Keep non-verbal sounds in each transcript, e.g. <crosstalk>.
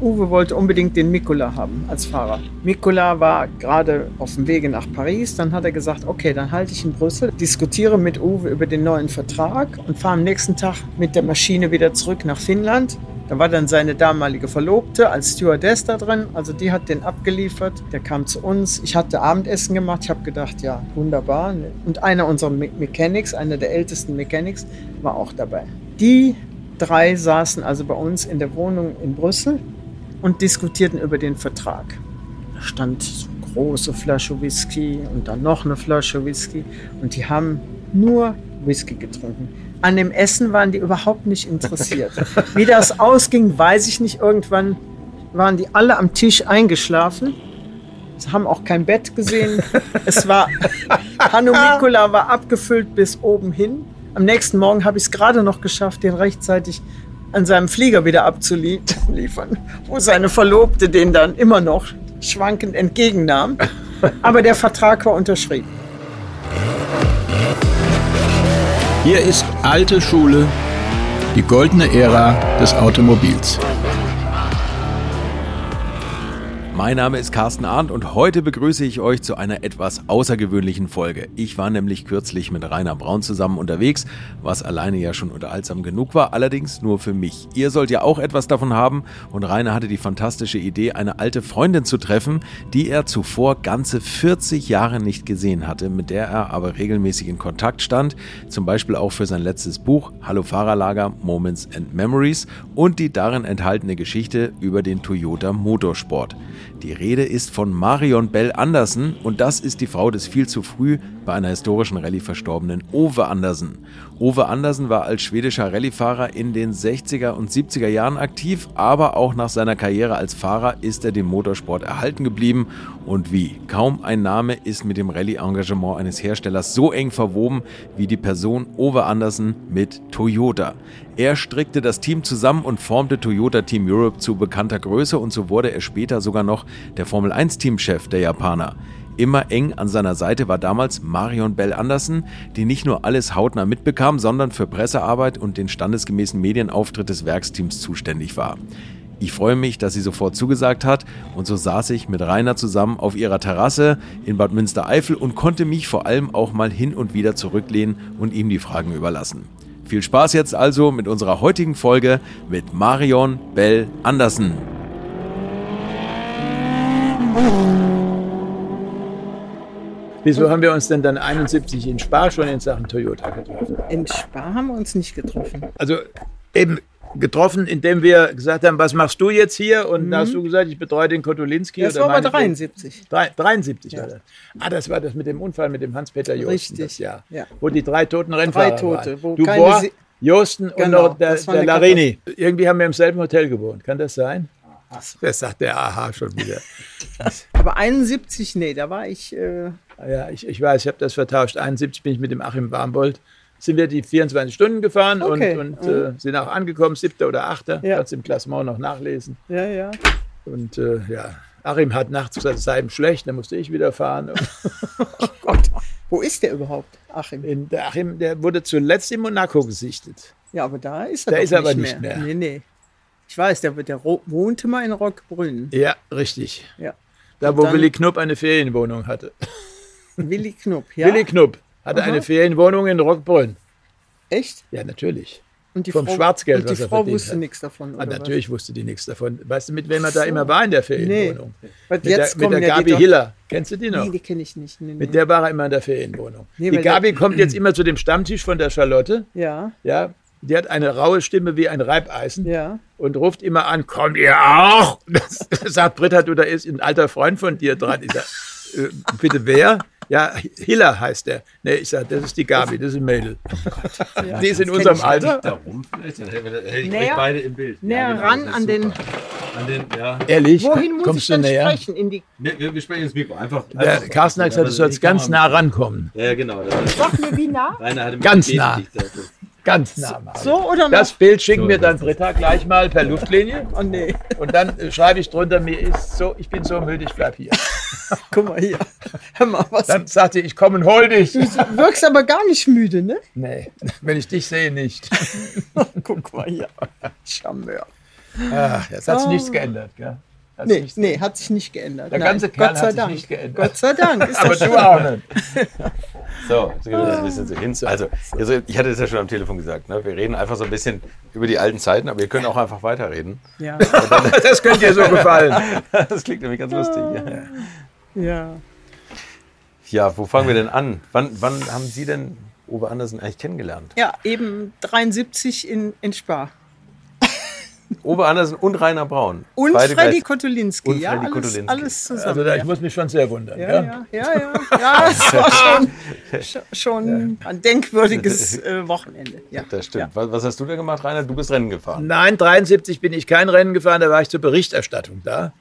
Uwe wollte unbedingt den Mikola haben als Fahrer. Mikola war gerade auf dem Wege nach Paris. Dann hat er gesagt, okay, dann halte ich in Brüssel, diskutiere mit Uwe über den neuen Vertrag und fahre am nächsten Tag mit der Maschine wieder zurück nach Finnland. Da war dann seine damalige Verlobte als Stewardess da drin. Also die hat den abgeliefert. Der kam zu uns. Ich hatte Abendessen gemacht. Ich habe gedacht, ja, wunderbar. Und einer unserer Mechanics, einer der ältesten Mechanics, war auch dabei. Die drei saßen also bei uns in der Wohnung in Brüssel und diskutierten über den Vertrag. Da stand eine große Flasche Whisky und dann noch eine Flasche Whisky und die haben nur Whisky getrunken. An dem Essen waren die überhaupt nicht interessiert. <laughs> Wie das ausging, weiß ich nicht. Irgendwann waren die alle am Tisch eingeschlafen. Sie haben auch kein Bett gesehen. <laughs> Es war, Hanno Mikula war abgefüllt bis oben hin. Am nächsten Morgen habe ich es gerade noch geschafft, den rechtzeitig an seinem Flieger wieder abzuliefern, <laughs> wo seine Verlobte den dann immer noch schwankend entgegennahm. Aber der Vertrag war unterschrieben. Hier ist alte Schule, die goldene Ära des Automobils. Mein Name ist Carsten Arndt und heute begrüße ich euch zu einer etwas außergewöhnlichen Folge. Ich war nämlich kürzlich mit Rainer Braun zusammen unterwegs, was alleine ja schon unterhaltsam genug war, allerdings nur für mich. Ihr sollt ja auch etwas davon haben und Rainer hatte die fantastische Idee, eine alte Freundin zu treffen, die er zuvor ganze 40 Jahre nicht gesehen hatte, mit der er aber regelmäßig in Kontakt stand, zum Beispiel auch für sein letztes Buch Hallo Fahrerlager Moments and Memories und die darin enthaltene Geschichte über den Toyota Motorsport. Die Rede ist von Marion Bell Andersen und das ist die Frau des viel zu früh bei einer historischen Rallye verstorbenen Ove Andersen. Ove Andersen war als schwedischer Rallyefahrer in den 60er und 70er Jahren aktiv, aber auch nach seiner Karriere als Fahrer ist er dem Motorsport erhalten geblieben und wie. Kaum ein Name ist mit dem Rallye-Engagement eines Herstellers so eng verwoben wie die Person Ove Andersen mit Toyota. Er strickte das Team zusammen und formte Toyota Team Europe zu bekannter Größe und so wurde er später sogar noch der Formel 1 Teamchef der Japaner. Immer eng an seiner Seite war damals Marion Bell Anderson, die nicht nur alles hautnah mitbekam, sondern für Pressearbeit und den standesgemäßen Medienauftritt des Werksteams zuständig war. Ich freue mich, dass sie sofort zugesagt hat und so saß ich mit Rainer zusammen auf ihrer Terrasse in Bad Münstereifel und konnte mich vor allem auch mal hin und wieder zurücklehnen und ihm die Fragen überlassen. Viel Spaß jetzt also mit unserer heutigen Folge mit Marion Bell Andersen. Wieso haben wir uns denn dann 71 in Spa schon in Sachen Toyota getroffen? In Spa haben wir uns nicht getroffen. Also eben getroffen, indem wir gesagt haben, was machst du jetzt hier? Und mhm. da hast du gesagt, ich betreue den Kotulinski. Das war aber 73. 73 ja. war das. Ah, das war das mit dem Unfall mit dem Hans-Peter Josten. Richtig. Ja. Wo die drei toten Rennfahrer Drei Tote. waren. Wo du keine Bohr, Se- Josten Genau, und noch der, der Larini. Irgendwie haben wir im selben Hotel gewohnt. Kann das sein? Das sagt der Aha schon wieder. <laughs> Aber 71, nee, da war ich. Äh, Ja, ich, ich weiß, ich habe das vertauscht. 71 bin ich mit dem Achim Barmbold. Sind wir die 24 Stunden gefahren Okay. und, und Mhm. äh, sind auch angekommen, siebter oder achter. Ja. Kannst im Klassement noch nachlesen. ja, ja. Und äh, ja, Achim hat nachts gesagt, es sei ihm schlecht, dann musste ich wieder fahren. Und <laughs> Gott. Wo ist der überhaupt, Achim? in, der Achim, der wurde zuletzt in Monaco gesichtet. Ja, aber da ist er Da doch ist er nicht aber mehr. nicht mehr. Nee, nee. Ich weiß, der, der wohnte mal in Rockbrünn. Ja, richtig. Ja. Da, wo Willi Knupp eine Ferienwohnung hatte. Willi Knupp, ja. Willi Knupp hatte Aha. eine Ferienwohnung in Rockbrunn. Echt? Ja, natürlich. Und die Vom Frau, Schwarzgeld, und die was er Frau wusste hat. nichts davon. Ah, oder was? natürlich wusste die nichts davon. Weißt du, mit wem er da immer war in der Ferienwohnung? Weil Mit jetzt der, mit der ja Gabi Hiller. Kennst du die noch? Nee, die kenne ich nicht. Nee, nee. Mit der war er immer in der Ferienwohnung. Nee, die der- Gabi kommt jetzt <clears throat> immer zu dem Stammtisch von der Charlotte. Ja, Ja, die hat eine raue Stimme wie ein Reibeisen ja. und ruft immer an, kommt ihr auch? <laughs> Das sagt Britta, du, da ist ein alter Freund von dir dran. Ich sag, äh, bitte wer? Ja, Hiller heißt der. Nee, ich sag, das ist die Gabi, das ist ein Mädel. <laughs> ja. die ist in unserem ich Alter. Darum vielleicht, dann hätten wir- hätte ich Näher- euch beide im Bild. näher genau, ran an den-. An den, ja. Ehrlich? Wohin muss Kommst ich du denn näher? sprechen? In die, Wir, wir, wir sprechen ins Mikro. Einfach. Der einfach- Carsten hat gesagt, du Ja, sollst ganz nah rankommen. Ja, genau. Das ist, sag mir, wie nah? Ganz nah. Gesicht gesagt. Ganz nah. mal. So oder Das noch? Bild schicken So, wir dann das Britta gleich mal per Luftlinie. Oh nee, Und dann äh, schreibe ich drunter, mir ist so, ich bin so müde, ich bleib hier. <laughs> guck mal hier. Hör mal, was. Dann sagt sie, ich komme und hol dich. Du wirkst aber gar nicht müde, ne? Nee, wenn ich dich sehe, nicht. <laughs> Guck mal hier. Charmeur. Ach, jetzt hat sich Oh. nichts geändert, gell? Hat sich Nee, nee, hat sich nicht geändert. Der Nein, ganze Kerl Gott sei hat sich Dank. nicht geändert. Gott sei Dank. Ist <laughs> Aber das du auch <laughs> nicht. So, jetzt gehen wir das ein bisschen so hin. Also, also, ich hatte es ja schon am Telefon gesagt, ne? wir reden einfach so ein bisschen über die alten Zeiten, aber wir können auch einfach weiterreden. Ja, <laughs> Das könnte dir so gefallen. Das klingt nämlich ganz lustig. Ja. ja. ja, wo fangen wir denn an? Wann, wann haben Sie denn Uwe Andersen eigentlich kennengelernt? ja, eben 73 in, in Spa. Uwe Andersen und Rainer Braun. Und Beide Freddy gleich- Kotulinski. Und ja, Freddy alles, Kotulinski. alles zusammen. Also da, ich ja. muss mich schon sehr wundern. Ja, gell? ja, ja, ja. Ja, es war <laughs> schon, schon, ein denkwürdiges <laughs> äh, Wochenende. Ja. Das stimmt. Ja. Was, was hast du da gemacht, Rainer? Du bist Rennen gefahren. Nein, 73 bin ich kein Rennen gefahren, da war ich zur Berichterstattung da.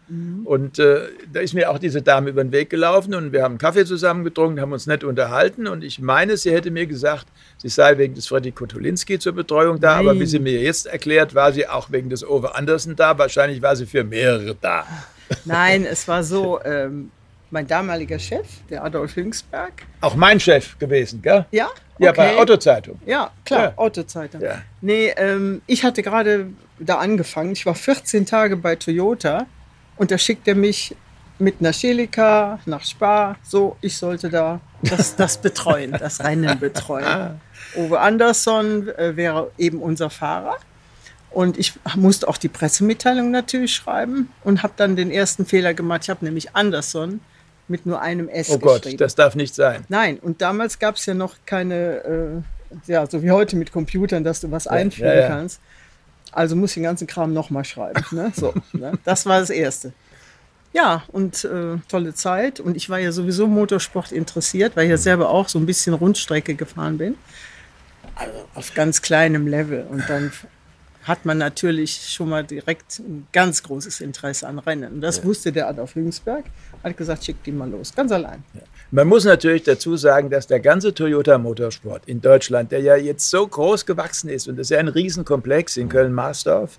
Und äh, da ist mir auch diese Dame über den Weg gelaufen und wir haben einen Kaffee zusammen getrunken, haben uns nett unterhalten und ich meine, sie hätte mir gesagt, sie sei wegen des Freddy Kotulinski zur Betreuung da, aber Nein. wie sie mir jetzt erklärt, war sie auch wegen des Ove Andersen da. Wahrscheinlich war sie für mehrere da. Nein, es war so, ähm, mein damaliger Chef, der Adolf Hüngsberg. Auch mein Chef gewesen, gell? Ja, Ja, bei okay. Otto Zeitung. Ja, klar, Ja. Autozeitung. Ja. Nee, ähm, ich hatte gerade da angefangen. Ich war 14 Tage bei Toyota und da schickt er mich mit einer Celica nach Spa. So, ich sollte da <laughs> das, das betreuen, das Rennen betreuen. Uwe Andersson äh, wäre eben unser Fahrer. Und ich musste auch die Pressemitteilung natürlich schreiben und habe dann den ersten Fehler gemacht. Ich habe nämlich Andersson mit nur einem S Oh Gott, geschrieben. das darf nicht sein. Nein, und damals gab es ja noch keine, äh, ja, so wie heute mit Computern, dass du was einfügen ja, ja. kannst. Also muss ich den ganzen Kram nochmal schreiben. Ne? <laughs> So, ne? Das war das Erste. Ja, und äh, tolle Zeit. Und ich war ja sowieso Motorsport interessiert, weil ich ja selber auch so ein bisschen Rundstrecke gefahren bin. Also auf ganz kleinem Level. Und dann hat man natürlich schon mal direkt ein ganz großes Interesse an Rennen. Und das wusste der Adolf Hüngsberg. Hat gesagt, schickt ihn mal los. Ganz allein. Man muss natürlich dazu sagen, dass der ganze Toyota Motorsport in Deutschland, der ja jetzt so groß gewachsen ist, und das ist ja ein Riesenkomplex in Köln-Marsdorf,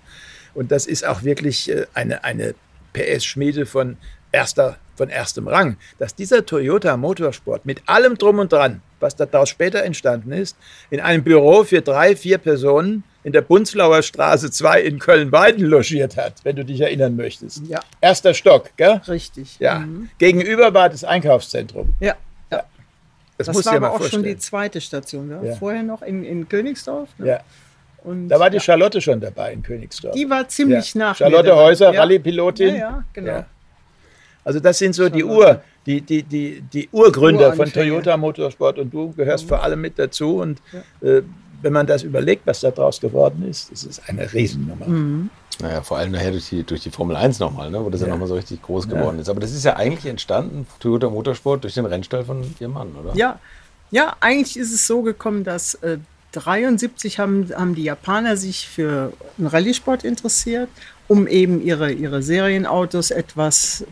und das ist auch wirklich äh, eine, eine PS-Schmiede von, erster, von erstem Rang, dass dieser Toyota Motorsport mit allem Drum und Dran, was daraus später entstanden ist, in einem Büro für drei, vier Personen in der Bunzlauer Straße 2 in Köln-Weiden logiert hat, wenn du dich erinnern möchtest. Ja. Erster Stock, gell? Richtig. Ja. Mhm. Gegenüber war das Einkaufszentrum. Ja. ja. Das, Das war aber auch schon vorstellen. die zweite Station. Ja? Ja. Vorher noch in, in Königsdorf. Ne? Ja. Und, Da war die. Charlotte schon dabei in Königsdorf. Die war ziemlich ja. nach. Charlotte. Häuser, ja. Rallye-Pilotin. Ja, ja, genau. Also das sind so die Ur, Charlotte. Die, die, die, die Urgründer von. Toyota Motorsport und du gehörst vor allem mit dazu. Und äh, wenn man das überlegt, was da draus geworden ist, das ist eine Riesennummer. Mhm. Naja, vor allem nachher durch die, durch die Formel 1 nochmal, ne, wo das ja, Ja. nochmal so richtig groß geworden ist. Aber das ist ja eigentlich entstanden, Toyota Motorsport, durch den Rennstall von ihrem Mann, oder? Ja, ja, eigentlich ist es so gekommen, dass äh, 73 haben, haben die Japaner sich für einen Rallye-Sport interessiert, um eben ihre, ihre Serienautos etwas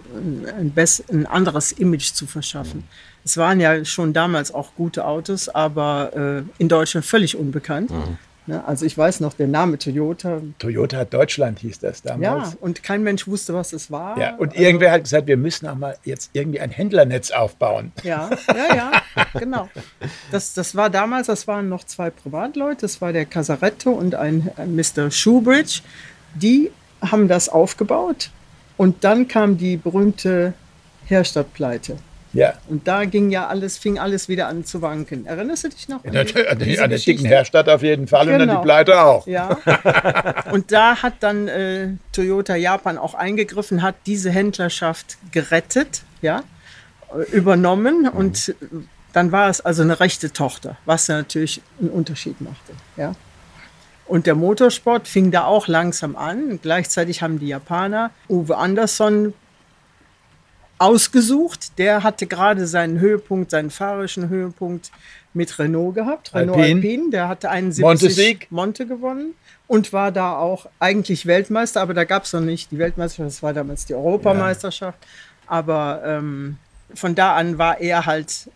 äh, ein, ein anderes Image zu verschaffen. Es waren ja schon damals auch gute Autos, aber äh, in Deutschland völlig unbekannt. Ne, also ich weiß noch, der Name Toyota, Toyota Deutschland hieß das ja, damals. und kein Mensch wusste, was es war. Ja, und irgendwer hat gesagt, wir müssen auch mal jetzt irgendwie ein Händlernetz aufbauen. Ja, ja, ja, genau. Das, das war damals, das waren noch zwei Privatleute, das war der Casaretto und ein, ein Mr. Shoebridge. Die haben das aufgebaut und dann kam die berühmte Herstadtpleite. Ja. Und da ging ja alles, fing alles wieder an zu wanken. Erinnerst du dich noch? An der, an diese an der dicken? Herstadt auf jeden Fall und an die Genau. Pleite auch. Ja. <laughs> Und da hat dann äh, Toyota Japan auch eingegriffen, hat diese Händlerschaft gerettet, ja, äh, übernommen und äh, dann war es also eine rechte Tochter, was natürlich einen Unterschied machte, ja. Und der Motorsport fing da auch langsam an. Gleichzeitig haben die Japaner Uwe Andersson ausgesucht. Der hatte gerade seinen Höhepunkt, seinen fahrerischen Höhepunkt mit Renault gehabt. Renault Alpine. Alpine, der hatte 71 Montesieg. Monte gewonnen und war da auch eigentlich Weltmeister, aber da gab es noch nicht die Weltmeisterschaft, das war damals die Europameisterschaft. Aber ähm, von da an war er halt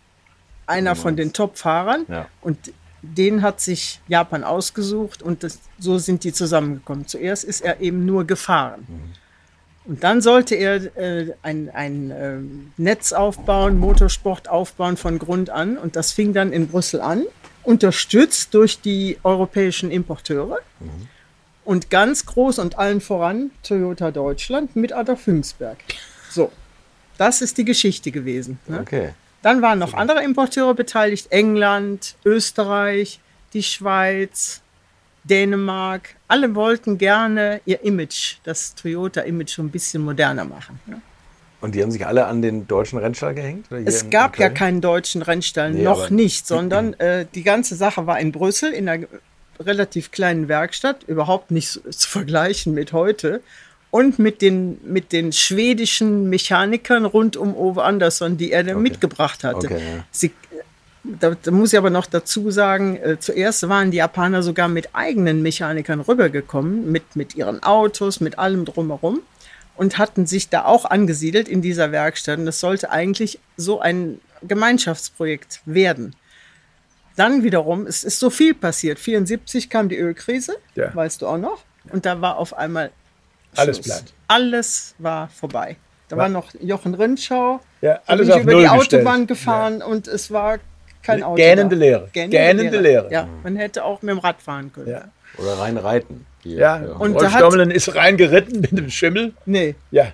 einer von den Top-Fahrern Ja. und den hat sich Japan ausgesucht und das, so sind die zusammengekommen. Zuerst ist er eben nur gefahren. Und dann sollte er äh, ein, ein ähm, Netz aufbauen, Motorsport aufbauen von Grund an. Und das fing dann in Brüssel an, unterstützt durch die europäischen Importeure. Und ganz groß und allen voran Toyota Deutschland mit Adolf Hüngsberg. So, das ist die Geschichte gewesen. Ne? Okay. Dann waren noch andere Importeure beteiligt: England, Österreich, die Schweiz, Dänemark. Alle wollten gerne ihr Image, das Toyota-Image, so ein bisschen moderner machen. Ne? Und die haben sich alle an den deutschen Rennstall gehängt? Es gab ja keinen deutschen Rennstall, Nee, noch nicht, sondern <clears throat> äh, die ganze Sache war in Brüssel in einer relativ kleinen Werkstatt, überhaupt nicht zu vergleichen mit heute. Und mit den, mit den schwedischen Mechanikern rund um Ove Andersson, die er da mitgebracht hatte. Okay, ja. Sie, da, da muss ich aber noch dazu sagen, äh, zuerst waren die Japaner sogar mit eigenen Mechanikern rübergekommen, mit, mit ihren Autos, mit allem drumherum und hatten sich da auch angesiedelt in dieser Werkstatt. Und das sollte eigentlich so ein Gemeinschaftsprojekt werden. Dann wiederum, es ist so viel passiert. 74 kam die Ölkrise, Ja. weißt du auch noch. Und da war auf einmal Alles Schluss. platt. Alles war vorbei. Da war noch Jochen Rindschau. Ja, alles auf über Null die gestellt. Autobahn gefahren und es war kein Auto. Gähnende da. Leere. Gähnende Leere. Ja, man hätte auch mit dem Rad fahren können. Ja, Oder rein reiten. Hier, ja. Und Rolf Stommelen ist reingeritten mit dem Schimmel. Nee, Ja.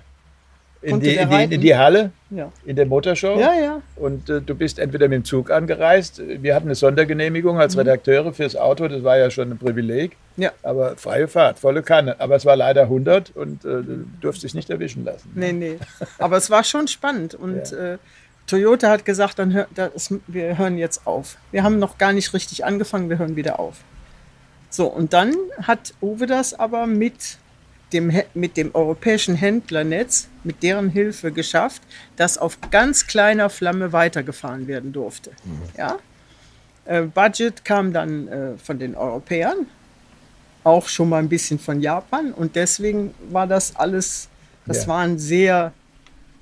In die, in, die, in die Halle, ja. in der Motorshow. Ja, ja. Und äh, du bist entweder mit dem Zug angereist. Wir hatten eine Sondergenehmigung als Redakteure fürs Auto. Das war ja schon ein Privileg. Mhm. Ja. Aber freie Fahrt, volle Kanne. Aber es war leider 100 und äh, du durfst dich nicht erwischen lassen. Nee, nee. Aber es war schon spannend. Und äh, Toyota hat gesagt, dann hör, das, wir hören jetzt auf. Wir haben noch gar nicht richtig angefangen, wir hören wieder auf. So, und dann hat Uwe das aber mit dem, mit dem europäischen Händlernetz, mit deren Hilfe geschafft, dass auf ganz kleiner Flamme weitergefahren werden durfte. Ja? Äh, Budget kam dann äh, von den Europäern, auch schon mal ein bisschen von Japan und deswegen war das alles, das Ja. waren sehr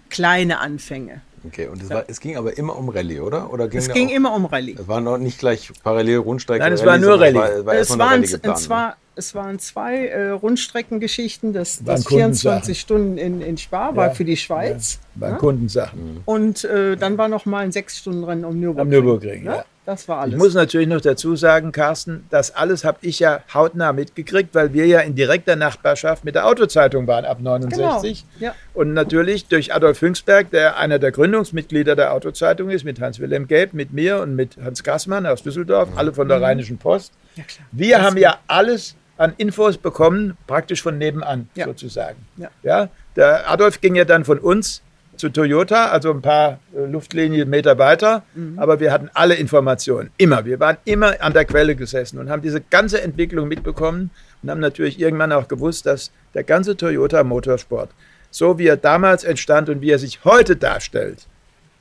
kleine Anfänge. Okay, und es, war, es ging aber immer um Rallye, oder? oder ging Es ging auch, immer um Rallye. Es war noch nicht gleich parallel Rundstrecke. Nein, es Rallye, war nur Rallye. Es war, war Es waren, Rallye geplant. es, war, es waren zwei äh, Rundstreckengeschichten. Das, Waren das Kundensachen. 24 Stunden in, in Spa war Ja, für die Schweiz. Bei Ja? Kundensachen. Und äh, dann war noch mal ein sechs Stunden Rennen um Nürburgring. Am Nürburgring, Ja? Das war alles. Ich muss natürlich noch dazu sagen, Carsten, das alles habe ich ja hautnah mitgekriegt, weil wir ja in direkter Nachbarschaft mit der Autozeitung waren ab 69. Genau, ja. Und natürlich durch Adolf Hüngsberg, der einer der Gründungsmitglieder der Autozeitung ist, mit Hans-Wilhelm Gelb, mit mir und mit Hans Gassmann aus Düsseldorf, alle von der Rheinischen Post. ja, klar. Wir haben ja alles an Infos bekommen, praktisch von nebenan Ja. sozusagen. Ja. Ja, der Adolf ging ja dann von uns zu Toyota, also ein paar äh, Luftlinien Meter weiter, Mhm. aber wir hatten alle Informationen, immer. Wir waren immer an der Quelle gesessen und haben diese ganze Entwicklung mitbekommen und haben natürlich irgendwann auch gewusst, dass der ganze Toyota Motorsport, so wie er damals entstand und wie er sich heute darstellt,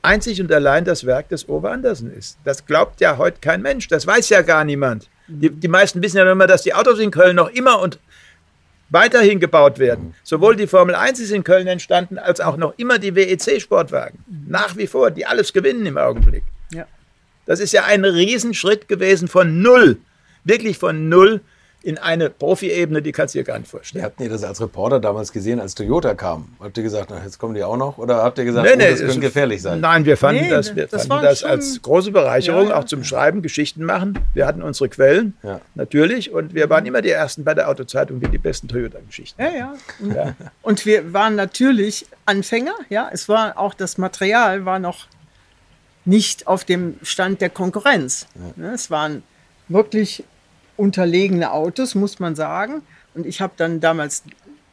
einzig und allein das Werk des Ove Andersen ist. Das glaubt ja heute kein Mensch. Das weiß ja gar niemand. Die, die meisten wissen ja nur immer, dass die Autos in Köln noch immer und weiterhin gebaut werden. Sowohl die Formel 1 ist in Köln entstanden, als auch noch immer die WEC-Sportwagen. Nach wie vor, die alles gewinnen im Augenblick. Ja. Das ist ja ein Riesenschritt gewesen von null, wirklich von null in eine Profi-Ebene, die kannst du dir gar nicht vorstellen. habt ihr das als Reporter damals gesehen, als Toyota kam? Habt ihr gesagt, na, jetzt kommen die auch noch? Oder habt ihr gesagt, Nee, oh, nee, das könnte gefährlich sein? Nein, wir fanden Nee, das, wir das fanden das als große Bereicherung, Ja, ja. auch zum Schreiben, Geschichten machen. Wir hatten unsere Quellen, Ja. natürlich, und wir waren immer die Ersten bei der Autozeitung, die die besten Toyota-Geschichten. Ja, ja. Und, Ja. <laughs> und wir waren natürlich Anfänger, ja. Es war auch das Material war noch nicht auf dem Stand der Konkurrenz. Ne, Es waren wirklich unterlegene Autos, muss man sagen. Und ich habe dann damals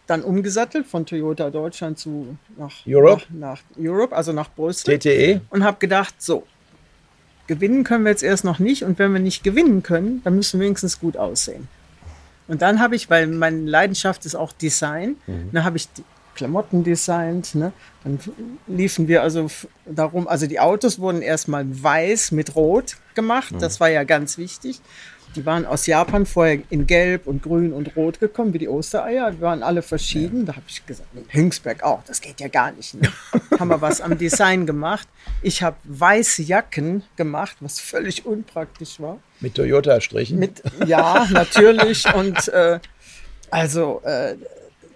dann umgesattelt von Toyota Deutschland zu nach Europe? nach, nach Europe, also nach Brüssel. TTE, und habe gedacht, so, gewinnen können wir jetzt erst noch nicht und wenn wir nicht gewinnen können, dann müssen wir wenigstens gut aussehen. Und dann habe ich, weil meine Leidenschaft ist auch Design, dann habe ich die Klamotten designt, ne? dann liefen wir also darum, also die Autos wurden erstmal weiß mit Rot gemacht, das war ja ganz wichtig. Die waren aus Japan vorher in Gelb und Grün und Rot gekommen, wie die Ostereier. Die waren alle verschieden. Da habe ich gesagt, nee, Hüngsberg auch, das geht ja gar nicht. Ne? <laughs> Haben wir was am Design gemacht. Ich habe weiße Jacken gemacht, was völlig unpraktisch war. mit Toyota-Strichen. Mit, ja, natürlich. <laughs> Und äh, also äh,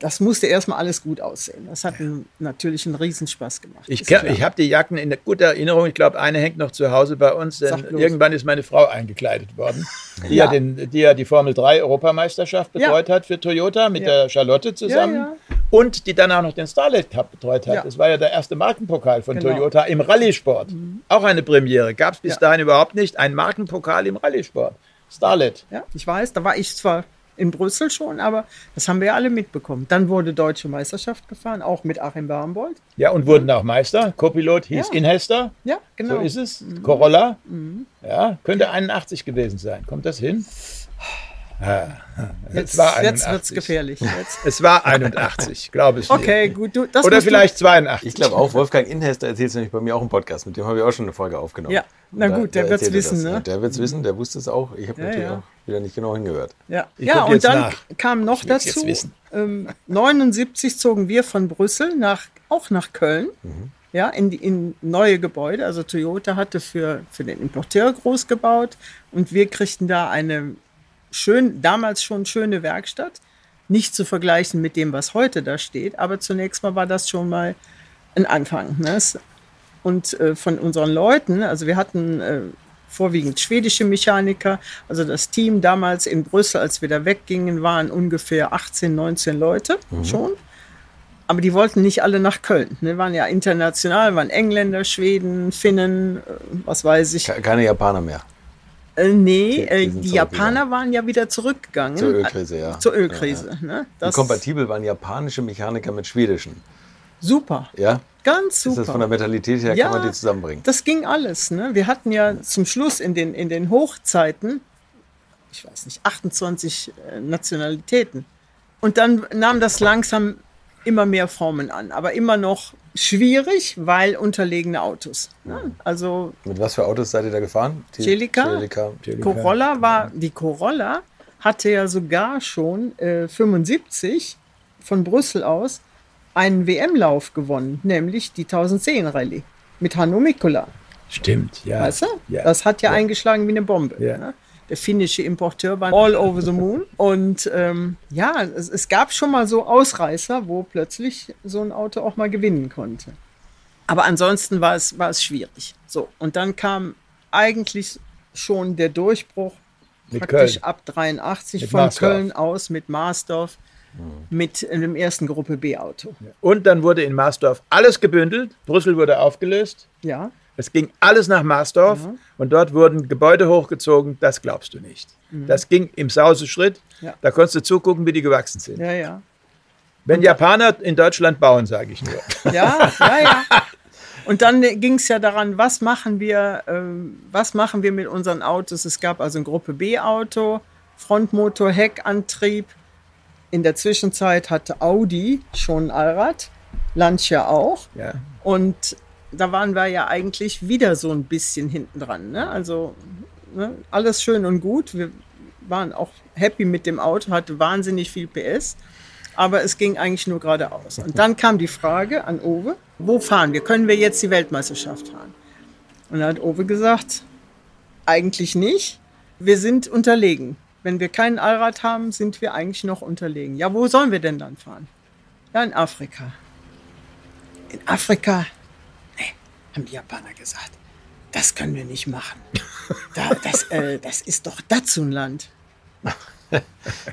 das musste erstmal alles gut aussehen. Das hat einen, natürlich einen Riesenspaß gemacht. Ich, ich habe die Jacken in guter Erinnerung. Ich glaube, eine hängt noch zu Hause bei uns, denn irgendwann ist meine Frau eingekleidet worden, <laughs> die Ja. ja, den, die ja die Formel 3 Europameisterschaft Ja. betreut hat für Toyota mit Ja. der Charlotte zusammen. Ja, Und die dann auch noch den Starlet Cup betreut hat. Ja. Das war ja der erste Markenpokal von Genau. Toyota im Rallye-Sport. Auch eine Premiere. Gab es bis Ja. dahin überhaupt nicht. Ein Markenpokal im Rallye-Sport. Starlet. Ja, ich weiß, da war ich zwar in Brüssel schon, aber das haben wir ja alle mitbekommen. Dann wurde Deutsche Meisterschaft gefahren, auch mit Achim Barmbold. Ja, und wurden auch Meister. Co-Pilot hieß Ja. Inhester. Ja, genau. So ist es. Corolla. Ja, könnte 81 gewesen sein. Kommt das hin? Jetzt, es war jetzt 81. wird es gefährlich. Jetzt. Es war 81, glaube ich. Okay, gut. Du, das Oder musst du- vielleicht 82. Ich glaube auch, Wolfgang Inhester erzählt es nämlich bei mir auch im Podcast. Mit dem habe ich auch schon eine Folge aufgenommen. Ja, na Und da- gut, der erzählt er wissen, ne? Der wird es wissen, der wusste es auch. Ich habe Ja, natürlich ja. auch wieder nicht genau hingehört. Ja, Ich ja und dann nach. kam noch dazu, wissen. ähm, 79 zogen wir von Brüssel nach, auch nach Köln, Mhm. ja, in, die, in neue Gebäude. Also Toyota hatte für, für den Importeur groß gebaut und wir kriegten da eine schön, damals schon schöne Werkstatt. Nicht zu vergleichen mit dem, was heute da steht, aber zunächst mal war das schon mal ein Anfang. Ne? Und äh, von unseren Leuten, also wir hatten äh, vorwiegend schwedische Mechaniker, also das Team damals in Brüssel, als wir da weggingen, waren ungefähr 18, 19 Leute schon. Aber die wollten nicht alle nach Köln. Ne? Waren ja international, waren Engländer, Schweden, Finnen, äh, was weiß ich. Ke- Keine Japaner mehr. Äh, nee, äh, die Japaner waren ja wieder zurückgegangen. Zur Ölkrise, ja. Zur Ölkrise. Ne? Wie Das kompatibel waren japanische Mechaniker mit schwedischen? super, Ja? ganz Ist super. das von der Mentalität her, Ja. kann man die zusammenbringen? Das ging alles. Ne? Wir hatten ja zum Schluss in den, in den Hochzeiten, ich weiß nicht, 28 äh, Nationalitäten. Und dann nahm das langsam immer mehr Formen an, aber immer noch schwierig, weil unterlegene Autos. Ne? Also Mit was für Autos seid ihr da gefahren? Die Celica? Celica. Corolla war, die Corolla hatte ja sogar schon äh, 75 von Brüssel aus einen WM-Lauf gewonnen, nämlich die 1010 Rallye mit Hanno Mikkola. Stimmt, ja. Weißt du? Ja. Das hat ja, eingeschlagen wie eine Bombe. Ja. Ne? Der finnische Importeur war all over the moon. Und ähm, ja, es, es gab schon mal so Ausreißer, wo plötzlich so ein Auto auch mal gewinnen konnte. Aber ansonsten war es, war es schwierig. So, und dann kam eigentlich schon der Durchbruch Mit praktisch Köln. ab 83 Mit von Marsdorf. Köln aus mit Marsdorf, mit einem ersten Gruppe B-Auto. Und dann wurde in Marsdorf alles gebündelt. Brüssel wurde aufgelöst. Ja, Es ging alles nach Marsdorf und dort wurden Gebäude hochgezogen. Das glaubst du nicht. Das ging im Sauseschritt. Ja. Da konntest du zugucken, wie die gewachsen sind. ja, ja. Wenn Japaner in Deutschland bauen, sage ich nur. <laughs> Ja, ja, ja. <laughs> Und dann ging es ja daran, was machen wir, ähm, was machen wir mit unseren Autos? Es gab also ein Gruppe B-Auto, Frontmotor, Heckantrieb. In der Zwischenzeit hatte Audi schon ein Allrad, Lancia auch. Ja. Und da waren wir ja eigentlich wieder so ein bisschen hinten dran. Ne? Also ne? alles schön und gut. Wir waren auch happy mit dem Auto, hatte wahnsinnig viel PS. Aber es ging eigentlich nur geradeaus. Und dann kam die Frage an Owe, wo fahren wir? Können wir jetzt die Weltmeisterschaft fahren? Und dann hat Owe gesagt, eigentlich nicht. Wir sind unterlegen. Wenn wir kein Allrad haben, sind wir eigentlich noch unterlegen. Ja, wo sollen wir denn dann fahren? Ja, in Afrika. In Afrika? Haben die Japaner gesagt. Das können wir nicht machen. <laughs> Da, das, äh, das ist doch Datsunland. <laughs>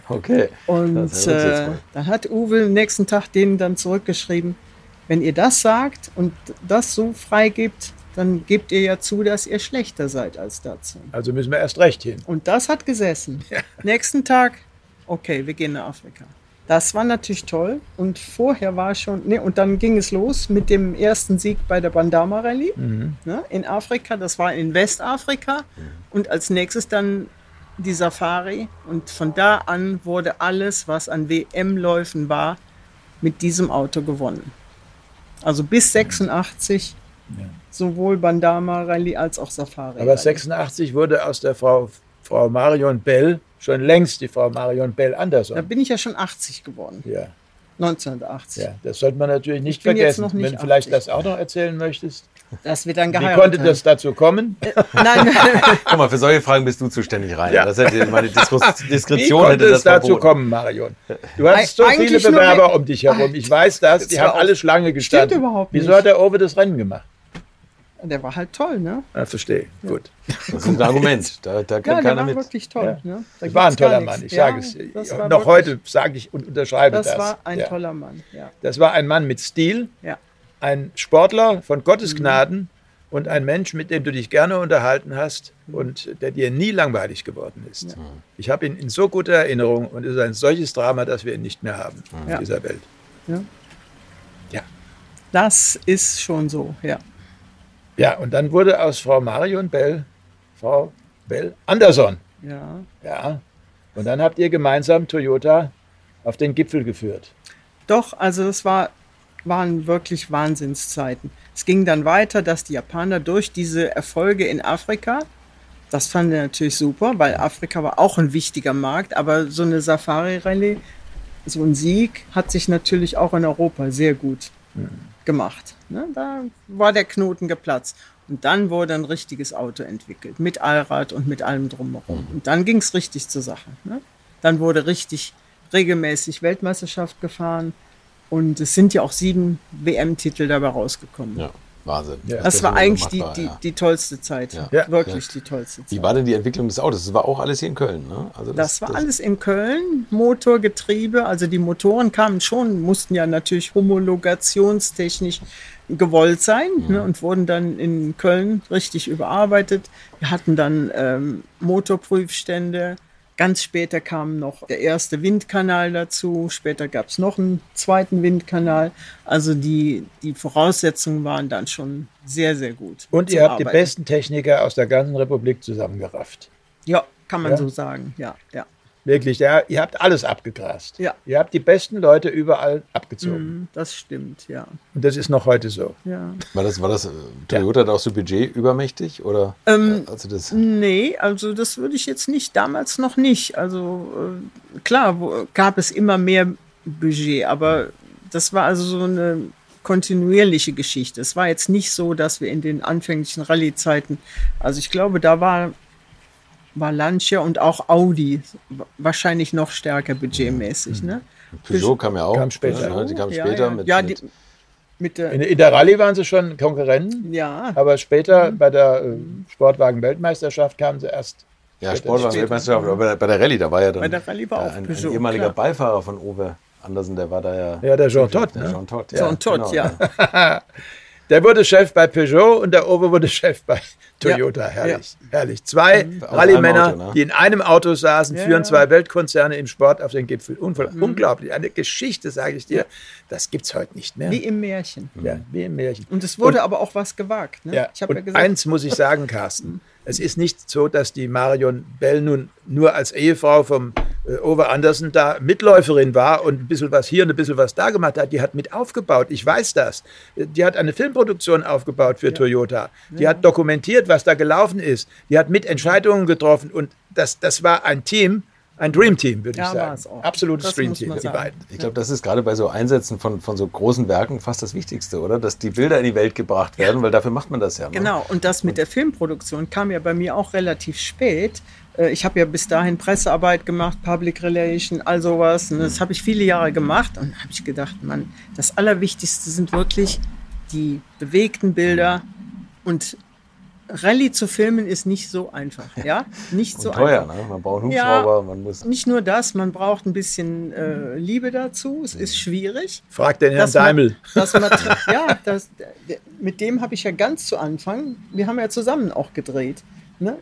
Okay. Und ja äh, dann hat Uwe am nächsten Tag denen dann zurückgeschrieben, wenn ihr das sagt und das so freigibt, dann gebt ihr ja zu, dass ihr schlechter seid als dazu. Also müssen wir erst recht hin. Und das hat gesessen. Nächsten Tag, okay, wir gehen nach Afrika. Das war natürlich toll. Und vorher war schon, ne, und dann ging es los mit dem ersten Sieg bei der Bandama Rallye ne, in Afrika. Das war in Westafrika. Und als nächstes dann die Safari. Und von da an wurde alles, was an WM-Läufen war, mit diesem Auto gewonnen. Also bis 86 sowohl Bandama Rallye als auch Safari. Aber Rallye. 86 wurde aus der Frau, Frau Marion Bell schon längst die Frau Marion Bell Da Anderson. bin ich ja schon 80 geworden. Ja, 1980. ja, das sollte man natürlich nicht Ich bin jetzt vergessen. noch nicht Wenn du vielleicht 80. das auch noch erzählen möchtest. Das wird dann Wie geheiratet. konnte das dazu kommen? Nein, <laughs> <laughs> Guck mal, für solche Fragen bist du zuständig, Rainer. Ja. Das hätte meine Wie Diskretion konnte hätte es das dazu verboten. kommen, Marion? Du hast so Eig- viele eigentlich nur Bewerber we- um dich herum. Ich weiß das. Die haben alle Schlange gestanden. überhaupt Wieso nicht. hat der Owe das Rennen gemacht? Der war halt toll, ne? Ah, verstehe. Gut. Das ist ein Argument. Da, da Ja, kommt der keiner war mit. wirklich toll. Ja. Ne? Da war ein toller. Mann. Ich Ja, sage es. das Noch wirklich- heute sage ich und unterschreibe das. Das war ein Ja. toller Mann, ja. Das war ein Mann mit Stil, ja. ein Sportler von Mhm. Gottes Gnaden und ein Mensch, mit dem du dich gerne unterhalten hast und der dir nie langweilig geworden ist. Ich habe ihn in so guter Erinnerung und es ist ein solches Drama, dass wir ihn nicht mehr haben Ja. in dieser Welt. Das ist schon so, ja. Ja, und dann wurde aus Frau Marion Bell Frau Bell Anderson. ja. Ja. Und dann habt ihr gemeinsam Toyota auf den Gipfel geführt. Doch, also das war, waren wirklich Wahnsinnszeiten. Es ging dann weiter, dass die Japaner durch diese Erfolge in Afrika, das fanden wir natürlich super, weil Afrika war auch ein wichtiger Markt, aber so eine Safari-Rallye, so ein Sieg hat sich natürlich auch in Europa sehr gut gemacht. Ne? Da war der Knoten geplatzt. Und dann wurde ein richtiges Auto entwickelt, mit Allrad und mit allem drumherum. Und dann ging es richtig zur Sache. Ne? Dann wurde richtig regelmäßig Weltmeisterschaft gefahren. Und es sind ja auch sieben WM-Titel dabei rausgekommen. Ja, Wahnsinn. Ja. Das der war eigentlich die, war, die, ja. die tollste Zeit. Ja. Ja. Wirklich die tollste Zeit. Wie war denn die Entwicklung des Autos? Das war auch alles hier in Köln, ne? Also Das war alles in Köln, Motor, Getriebe, also die Motoren kamen schon, mussten ja natürlich homologationstechnisch gewollt sein ne, und wurden dann in Köln richtig überarbeitet. Wir hatten dann ähm, Motorprüfstände. Ganz später kam noch der erste Windkanal dazu. Später gab es noch einen zweiten Windkanal. Also die, die Voraussetzungen waren dann schon sehr, sehr gut. Und ihr habt die Arbeiten. besten Techniker aus der ganzen Republik zusammengerafft. Ja, kann man Ja? so sagen. Ja, ja. Wirklich, ja, ihr habt alles abgegrast. Ja. Ihr habt die besten Leute überall abgezogen. Mhm, Das stimmt, ja. Und das ist noch heute so. ja. War das, war das äh, Toyota da auch so Budget übermächtig? Oder Ähm, also das, Nee, also das würde ich jetzt nicht, damals noch nicht. Also äh, klar wo, gab es immer mehr Budget, aber das war also so eine kontinuierliche Geschichte. Es war jetzt nicht so, dass wir in den anfänglichen Rallye-Zeiten, also ich glaube, da war, war Lancia und auch Audi wahrscheinlich noch stärker budgetmäßig. Ne? Peugeot kam ja auch. Kam später. Ne? Die kam Ja, später ja. mit, ja, mit die, mit der, In der, in der Rallye waren sie schon Konkurrenten, ja, aber später Mhm. bei der äh, Sportwagen-Weltmeisterschaft kamen sie erst. ja. Sportwagen-Weltmeisterschaft. Aber bei, der- bei der Rallye, da war ja dann Bei der Rallye war äh, auch ein, ein Peugeot, ehemaliger klar. Beifahrer von Owe Andersen, der war da ja. Ja, der Jean Todt, Der ne? Jean Todt, so ein Tod, genau, ja. <laughs> Der wurde Chef bei Peugeot und der Ober wurde Chef bei Toyota. Herrlich, herrlich. Zwei Aus Rallye-Männer, einem Auto, ne? die in einem Auto saßen, Ja, führen ja. zwei Weltkonzerne im Sport auf den Gipfel. Unver Unglaublich. Eine Geschichte, sage ich dir. Das gibt es heute nicht mehr. Wie im Märchen. Ja, wie im Märchen. Und es wurde aber auch was gewagt. Ne? Ja, Ich habe ja und gesagt, eins muss ich sagen, Carsten. Es ist nicht so, dass die Marion Bell nun nur als Ehefrau vom äh, Ove Andersen da Mitläuferin war und ein bisschen was hier und ein bisschen was da gemacht hat. Die hat mit aufgebaut. Ich weiß das. Die hat eine Filmproduktion aufgebaut für Toyota. Die hat dokumentiert, was da gelaufen ist. Die hat mit Entscheidungen getroffen. Und das, das war ein Team, ein Dream Team, würde Ja, ich sagen. Absolutes Das Dream Team, die sagen. beiden. Ich glaube, das ist gerade bei so Einsätzen von, von so großen Werken fast das Wichtigste, oder? Dass die Bilder in die Welt gebracht werden, weil dafür macht man das ja. Ne? Genau, und das mit der Filmproduktion kam ja bei mir auch relativ spät. Äh, Ich habe ja bis dahin Pressearbeit gemacht, Public Relation, all sowas. Und das habe ich viele Jahre gemacht. Und habe ich gedacht, Mann, das Allerwichtigste sind wirklich die bewegten Bilder. Und Rallye zu filmen ist nicht so einfach. <laughs> Ja, nicht Und so teuer, einfach. ne? Man braucht einen Ja. Hubschrauber, man muss. Nicht nur das, man braucht ein bisschen äh, Liebe dazu. Es ist schwierig. Frag den Herrn Daimel. <laughs> Ja, das, mit dem habe ich ja ganz zu Anfang, wir haben ja zusammen auch gedreht, ne?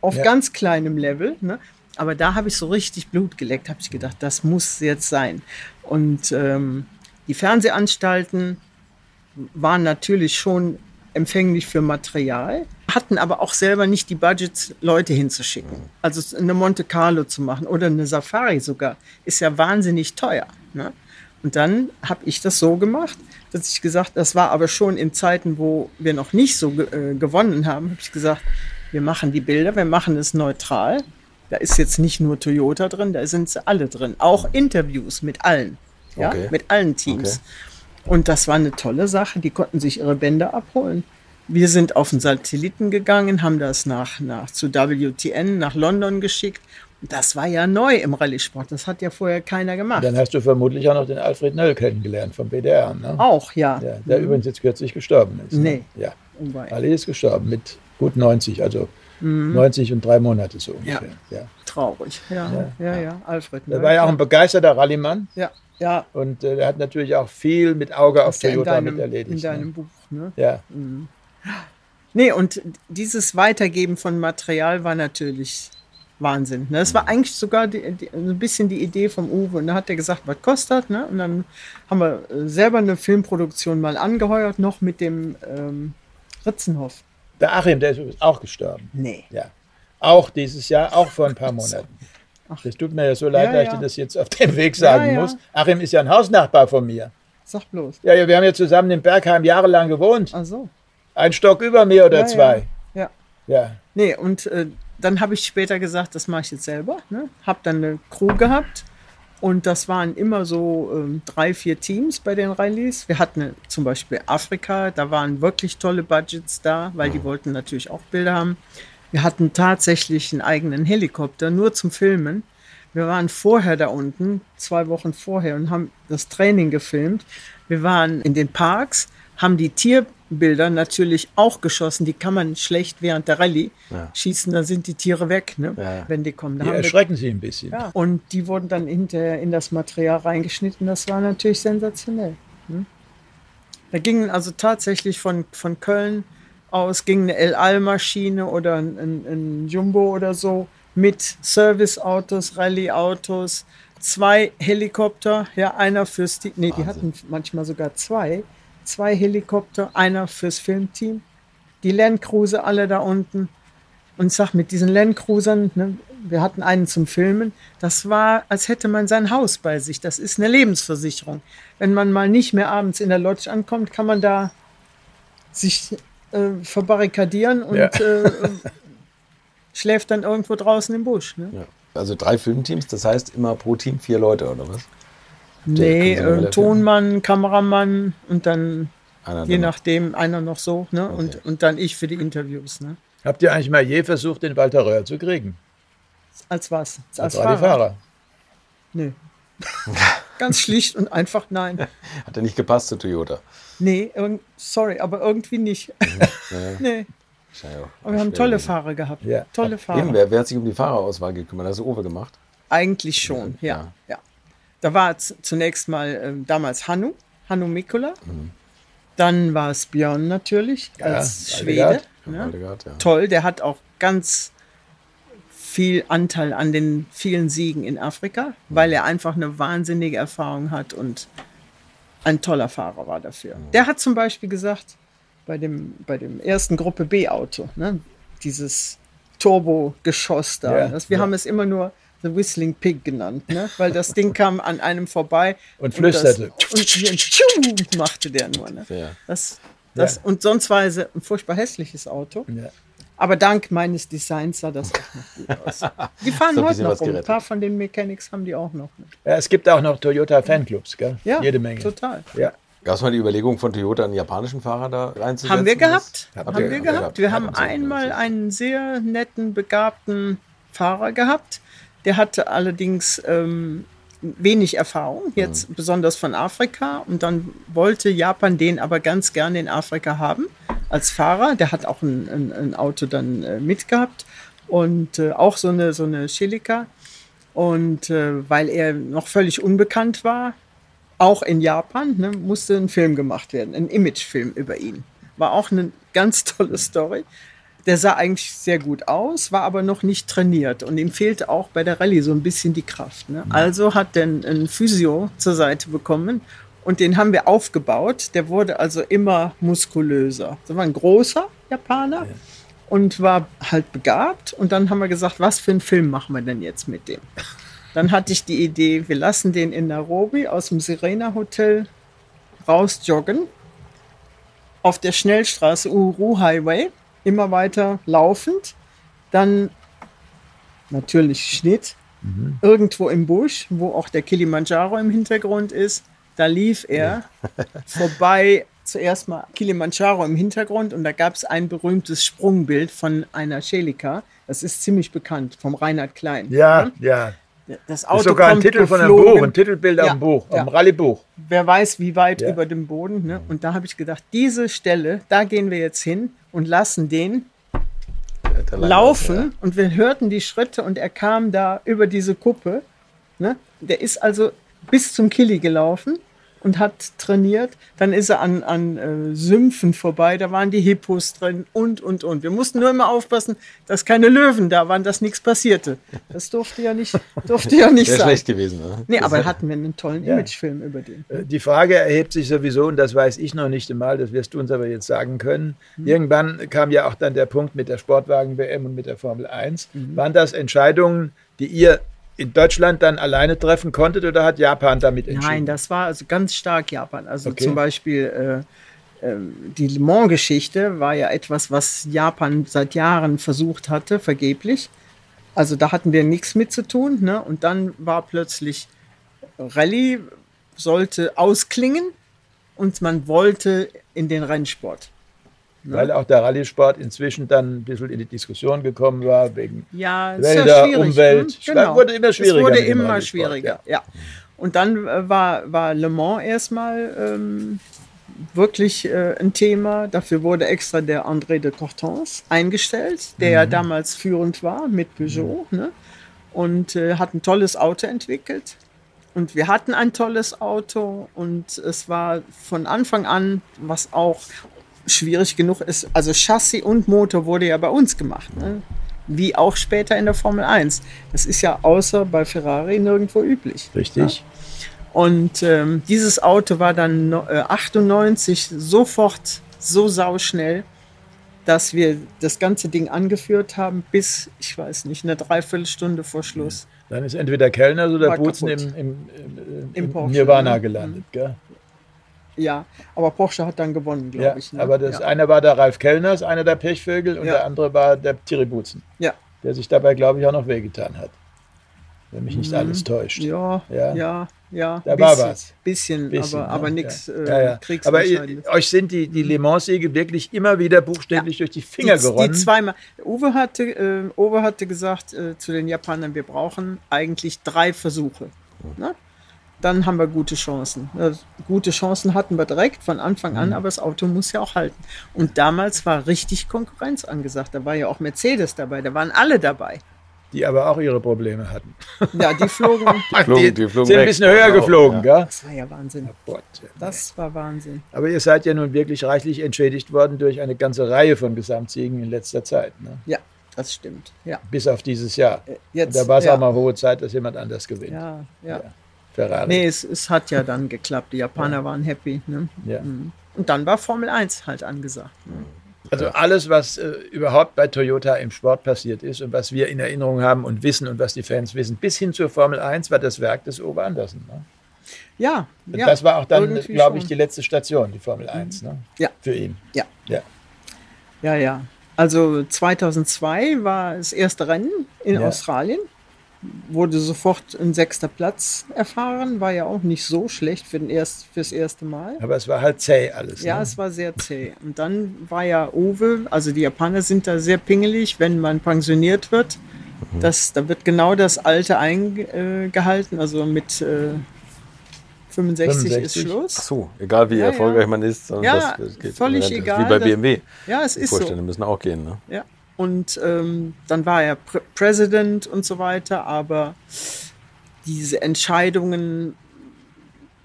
Auf Ja. ganz kleinem Level. Ne? Aber da habe ich so richtig Blut geleckt, habe ich gedacht, das muss jetzt sein. Und ähm, die Fernsehanstalten waren natürlich schon empfänglich für Material, hatten aber auch selber nicht die Budgets, Leute hinzuschicken. Also eine Monte Carlo zu machen oder eine Safari sogar, ist ja wahnsinnig teuer. Ne? Und dann habe ich das so gemacht, dass ich gesagt, das war aber schon in Zeiten, wo wir noch nicht so äh, gewonnen haben, habe ich gesagt, wir machen die Bilder, wir machen es neutral. Da ist jetzt nicht nur Toyota drin, da sind sie alle drin. Auch Interviews mit allen. Ja, Okay. mit allen Teams. Und das war eine tolle Sache. Die konnten sich ihre Bänder abholen. Wir sind auf den Satelliten gegangen, haben das nach, nach zu WTN nach London geschickt. Das war ja neu im Rallye-Sport. Das hat ja vorher keiner gemacht. Dann hast du vermutlich auch noch den Alfred Nöll kennengelernt vom BDR, ne? Auch, ja. Ja, der übrigens jetzt kürzlich gestorben ist. Nee. Ne? Ja. Wobei. Ali ist gestorben mit gut 90, also 90 und drei Monate so ungefähr. Ja. Traurig. Ja, ja, ja. Alfred. Er ne? war ja auch ein begeisterter Rallymann Ja, ja. und äh, er hat natürlich auch viel mit Auge auf Toyota deinem, mit erledigt. in deinem ne? Buch. Ne? Ja, Nee, und dieses Weitergeben von Material war natürlich Wahnsinn. Ne? Das war eigentlich sogar die, die, ein bisschen die Idee vom Uwe. Und da hat er gesagt, was kostet. Ne? Und dann haben wir äh, selber eine Filmproduktion mal angeheuert, noch mit dem ähm, Ritzenhoff. der Achim, der ist auch gestorben. Nee. Ja. Auch dieses Jahr, auch vor ein paar <laughs> Monaten. Das tut mir ja so leid, Ja, dass ich dir das jetzt auf dem Weg sagen muss. Achim ist ja ein Hausnachbar von mir. Sag bloß. Ja, ja, wir haben ja zusammen in Bergheim jahrelang gewohnt. Ach so. Ein Stock über mir oder zwei. Ja. Ja. Nee, und äh, dann habe ich später gesagt, das mache ich jetzt selber. Ne? Habe dann eine Crew gehabt und das waren immer so ähm, drei, vier Teams bei den Rallyes. Wir hatten äh, zum Beispiel Afrika, da waren wirklich tolle Budgets da, weil die wollten natürlich auch Bilder haben. Wir hatten tatsächlich einen eigenen Helikopter, nur zum Filmen. Wir waren vorher da unten, zwei Wochen vorher, und haben das Training gefilmt. Wir waren in den Parks, haben die Tierbilder natürlich auch geschossen. Die kann man schlecht während der Rallye schießen, da sind die Tiere weg, ne? Ja. wenn die kommen. Da Die haben wir- erschrecken sie ein bisschen. ja. Und die wurden dann hinterher in das Material reingeschnitten. Das war natürlich sensationell. ne? Da gingen also tatsächlich von, von Köln aus ging eine El Al-Maschine oder ein, ein, ein Jumbo oder so mit Serviceautos, Rallye-Autos, zwei Helikopter, ja, einer fürs Team. Nee, die hatten manchmal sogar zwei. Zwei Helikopter, einer fürs Filmteam. Die Landcruiser alle da unten. Und sag, mit diesen Landcruisern, ne, wir hatten einen zum Filmen, das war, als hätte man sein Haus bei sich. Das ist eine Lebensversicherung. Wenn man mal nicht mehr abends in der Lodge ankommt, kann man da sich äh, verbarrikadieren und Ja. äh, <laughs> schläft dann irgendwo draußen im Busch. Ne? Ja. Also drei Filmteams, das heißt immer pro Team vier Leute, oder was? Nee, äh, Tonmann, Kameramann und dann Einer je dann- nachdem einer noch so ne? und, und dann ich für die Interviews. Ne? Habt ihr eigentlich mal je versucht, den Walter Röhr zu kriegen? Als was? Als, Als Fahrer? Nee. <laughs> Ganz schlicht und einfach nein. Hat er nicht gepasst zu Toyota? Nee, sorry, aber irgendwie nicht. <laughs> nee, Wahrscheinlich auch aber wir haben tolle. Fahrer gehabt. Ja. Tolle Fahrer. Eben, wer, wer hat sich um die Fahrerauswahl gekümmert? Hast du Owe gemacht? Eigentlich schon, ja. Ja. ja. Da war z- zunächst mal ähm, damals Hannu, Hannu Mikula. Dann war es Björn natürlich als Ja, Schwede. Aldegard. Ne? Ja. Toll, der hat auch ganz viel Anteil an den vielen Siegen in Afrika, weil er einfach eine wahnsinnige Erfahrung hat und ein toller Fahrer war dafür. Der hat zum Beispiel gesagt, bei dem, bei dem ersten Gruppe B-Auto, ne, dieses Turbo-Geschoss da, Ja, das, wir ja. haben es immer nur The Whistling Pig genannt, ne, weil das Ding <laughs> kam an einem vorbei Und flüsterte. Und tschu, machte der nur. Ne? Ja. Das, das, Ja. Und sonst war es ein furchtbar hässliches Auto. Ja. Aber dank meines Designs sah das auch noch gut aus. <laughs> Die fahren So heute noch rum. Ein paar von den Mechanics haben die auch noch. Ne? Ja, es gibt auch noch Toyota Fanclubs, gell? Ja, Jede Menge. total. Ja. Gab es mal die Überlegung von Toyota, einen japanischen Fahrer da reinzusetzen? Haben wir gehabt. Haben ihr- wir habt ihr gehabt. Wir haben einmal einen sehr netten, begabten Fahrer gehabt. Der hatte allerdings ähm, wenig Erfahrung, jetzt besonders von Afrika. Und dann wollte Japan den aber ganz gerne in Afrika haben als Fahrer. Der hat auch ein, ein, ein Auto dann äh, mitgehabt und äh, auch so eine, so eine Celica. Und äh, weil er noch völlig unbekannt war, auch in Japan, ne, musste ein Film gemacht werden, ein Imagefilm über ihn. War auch eine ganz tolle Story. Der sah eigentlich sehr gut aus, war aber noch nicht trainiert und ihm fehlte auch bei der Rallye so ein bisschen die Kraft. Ne? Also hat er einen Physio zur Seite bekommen und den haben wir aufgebaut. Der wurde also immer muskulöser. Das war ein großer Japaner und war halt begabt. Und dann haben wir gesagt, was für einen Film machen wir denn jetzt mit dem? Dann hatte ich die Idee, wir lassen den in Nairobi aus dem Serena Hotel rausjoggen auf der Schnellstraße Uhuru Highway, immer weiter laufend, dann natürlich Schnitt, irgendwo im Busch, wo auch der Kilimanjaro im Hintergrund ist, da lief er <laughs> vorbei zuerst mal Kilimanjaro im Hintergrund und da gab es ein berühmtes Sprungbild von einer Celica. Das ist ziemlich bekannt, vom Reinhard Klein. Ja, ja. Das Das Auto ist sogar ein Titel von einem geflogen. Buch, ein Titelbild Ja, dem Buch, ja. dem Rallye-Buch. Wer weiß, wie weit Ja. über dem Boden. Ne? Und da habe ich gedacht, diese Stelle, da gehen wir jetzt hin und lassen den laufen. Und wir hörten die Schritte und er kam da über diese Kuppe. Ne? Der ist also bis zum Kili gelaufen und hat trainiert. Dann ist er an, an äh, Sümpfen vorbei, da waren die Hippos drin und, und, und. Wir mussten nur immer aufpassen, dass keine Löwen da waren, dass nichts passierte. Das durfte ja nicht, durfte ja nicht <laughs> Wäre sein. schlecht gewesen. Ne? Nee, aber hatten wir einen tollen Ja. Imagefilm über den. Äh, Die Frage erhebt sich sowieso, und das weiß ich noch nicht einmal, das wirst du uns aber jetzt sagen können. Mhm. Irgendwann kam ja auch dann der Punkt mit der Sportwagen-WM und mit der Formel 1. Mhm. Waren das Entscheidungen, die ihr in Deutschland dann alleine treffen konntet oder hat Japan damit entschieden? Nein, das war also ganz stark Japan. Also Okay. zum Beispiel äh, äh, die Le Mans-Geschichte war ja etwas, was Japan seit Jahren versucht hatte, vergeblich. Also da hatten wir nichts mit zu tun. Ne? Und dann war plötzlich Rallye sollte ausklingen und man wollte in den Rennsport. Weil auch der Rallye-Sport inzwischen dann ein bisschen in die Diskussion gekommen war, wegen Ja, es Wälder, ja schwierig. Umwelt. Hm, Genau. Es wurde immer schwieriger Es wurde immer schwieriger, ja. Und dann äh, war, war Le Mans erstmal ähm, wirklich äh, ein Thema. Dafür wurde extra der André de Cortens eingestellt, der Mhm. ja damals führend war mit Peugeot ne? und äh, hat ein tolles Auto entwickelt. Und wir hatten ein tolles Auto und es war von Anfang an, was auch schwierig genug ist, also Chassis und Motor wurde ja bei uns gemacht. Ne? Wie auch später in der Formel 1. Das ist ja außer bei Ferrari nirgendwo üblich. Richtig. Und ähm, dieses Auto war dann äh, 98 sofort so sauschnell, dass wir das ganze Ding angeführt haben bis, ich weiß nicht, eine Dreiviertelstunde vor Schluss. Dann ist entweder Kellner oder Butzen im, im, im, Im Porsche, Nirvana ne? gelandet. Gell? Ja, aber Porsche hat dann gewonnen, glaube Ja, ich. Ne? aber das ja. einer war der Ralf Kellners, einer der Pechvögel, und Ja. der andere war der Thierry Butzen, ja. der sich dabei, glaube ich, auch noch wehgetan hat. Wenn mich nicht alles täuscht. Mhm. Ja, Ja. ja, ja. Da war bisschen, was. Bisschen, Bisschen, aber, aber nichts ja. äh. Aber ihr, euch sind die, die Le Mans-Siege wirklich immer wieder buchstäblich durch die Finger die, geronnen. Die zweimal. Uwe hatte, äh, Uwe hatte gesagt äh, zu den Japanern, wir brauchen eigentlich drei Versuche. Ne? Dann haben wir gute Chancen. Äh, gute Chancen hatten wir direkt von Anfang Mhm. an, aber das Auto muss ja auch halten. Und damals war richtig Konkurrenz angesagt. Da war ja auch Mercedes dabei, da waren alle dabei. die aber auch ihre Probleme hatten. <laughs> Ja, die flogen. <laughs> flogen- die flogen sind ein bisschen höher Genau, geflogen, gell? Das war ja Wahnsinn. Gott. Das war Wahnsinn. Aber ihr seid ja nun wirklich reichlich entschädigt worden durch eine ganze Reihe von Gesamtsiegen in letzter Zeit. Ne? Ja, das stimmt. Ja. Bis auf dieses Jahr. Äh, Und Jetzt, da war es ja. auch mal hohe Zeit, dass jemand anders gewinnt. Ja, ja. Ferrari. Nee, es, es hat ja dann geklappt. Die Japaner waren happy. Ne? Ja. Und dann war Formel 1 halt angesagt. Ne? Also alles, was äh, überhaupt bei Toyota im Sport passiert ist und was wir in Erinnerung haben und wissen und was die Fans wissen, bis hin zur Formel 1 war das Werk des Uwe Andersen. Ne? Ja, Und ja. das war auch dann, glaube ich, schon. die letzte Station, die Formel 1. Ne? Ja. Für ihn. Ja, Ja. ja, ja. Also 2002 war das erste Rennen in Ja. Australien. Wurde sofort ein sechster Platz erfahren. War ja auch nicht so schlecht für den erst, fürs erste Mal. Aber es war halt zäh alles. Ja, ne? es war sehr zäh. Und dann war ja Uwe, also die Japaner sind da sehr pingelig, wenn man pensioniert wird. Das, da wird genau das Alte eingehalten, also mit äh, 65, 65. ist Schluss. Ach so, egal wie Ja, erfolgreich ja. man ist. Ja, das geht völlig das ist egal, Wie bei BMW. Ja, es Die ist so. Vorstände müssen auch gehen. Ne? Ja. Und ähm, dann war er Pr President und so weiter, aber diese Entscheidungen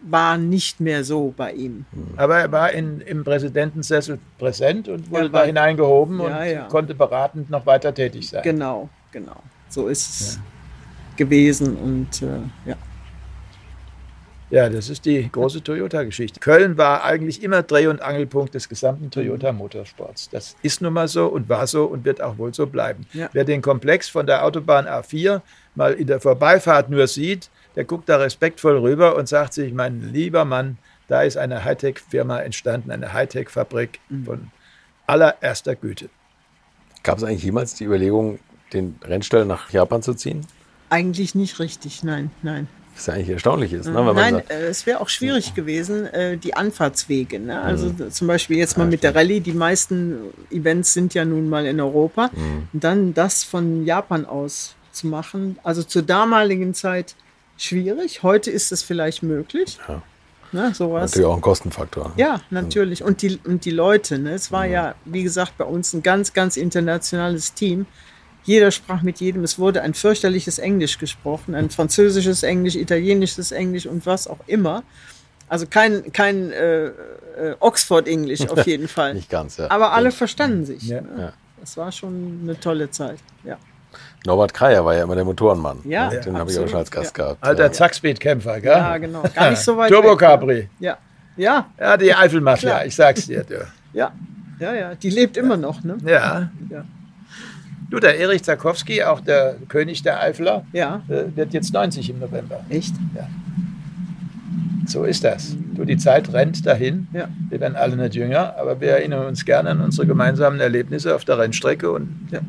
waren nicht mehr so bei ihm. Aber er war in, im Präsidentensessel präsent und wurde war- da hineingehoben Ja, und ja. konnte beratend noch weiter tätig sein. Genau, genau. So ist es gewesen und äh, ja. Ja, das ist die große Toyota-Geschichte. Köln war eigentlich immer Dreh- und Angelpunkt des gesamten Toyota-Motorsports. Das ist nun mal so und war so und wird auch wohl so bleiben. Ja. Wer den Komplex von der Autobahn A4 mal in der Vorbeifahrt nur sieht, der guckt da respektvoll rüber und sagt sich, mein lieber Mann, da ist eine Hightech-Firma entstanden, eine Hightech-Fabrik von allererster Güte. Gab es eigentlich jemals die Überlegung, den Rennstall nach Japan zu ziehen? Eigentlich nicht richtig, nein, nein. Was ja eigentlich erstaunlich ist, ne? man Nein, sagt, äh, es wäre auch schwierig gewesen, äh, die Anfahrtswege. Ne? Also Mhm. zum Beispiel jetzt mal mit der Rallye, die meisten Events sind ja nun mal in Europa. Mhm. Und dann das von Japan aus zu machen, also zur damaligen Zeit schwierig. Heute ist es vielleicht möglich. Ja. Ne, sowas. natürlich auch ein Kostenfaktor. Ja, natürlich. Und die, und die Leute, ne? es war ja, wie gesagt, bei uns ein ganz, ganz internationales Team. Jeder sprach mit jedem. Es wurde ein fürchterliches Englisch gesprochen, ein französisches Englisch, italienisches Englisch und was auch immer. Also kein, kein äh, äh, Oxford-Englisch auf jeden <laughs> Fall. Nicht ganz, ja. Aber alle verstanden sich. Ja. Ne? Ja. Das war schon eine tolle Zeit. Ja. Norbert Kreier war ja immer der Motorenmann. Ja, ne? Den habe ich auch schon als Gast ja. gehabt. Alter ja. Zackspeed-Kämpfer, gell? ja, genau. Gar nicht so weit. Turbo weg. Capri. Ja, ja, Ja, die Eifelmafia, Klar. ich sag's dir. Du. ja. Ja, ja. Die lebt immer noch. Ne? Ja. Ja. Du, der Erich Zarkowski, auch der König der Eifler, Ja, äh, wird jetzt 90 im November. echt? So ist das. Du, die Zeit rennt dahin. Ja. Wir werden alle nicht jünger, aber wir erinnern uns gerne an unsere gemeinsamen Erlebnisse auf der Rennstrecke und Ja.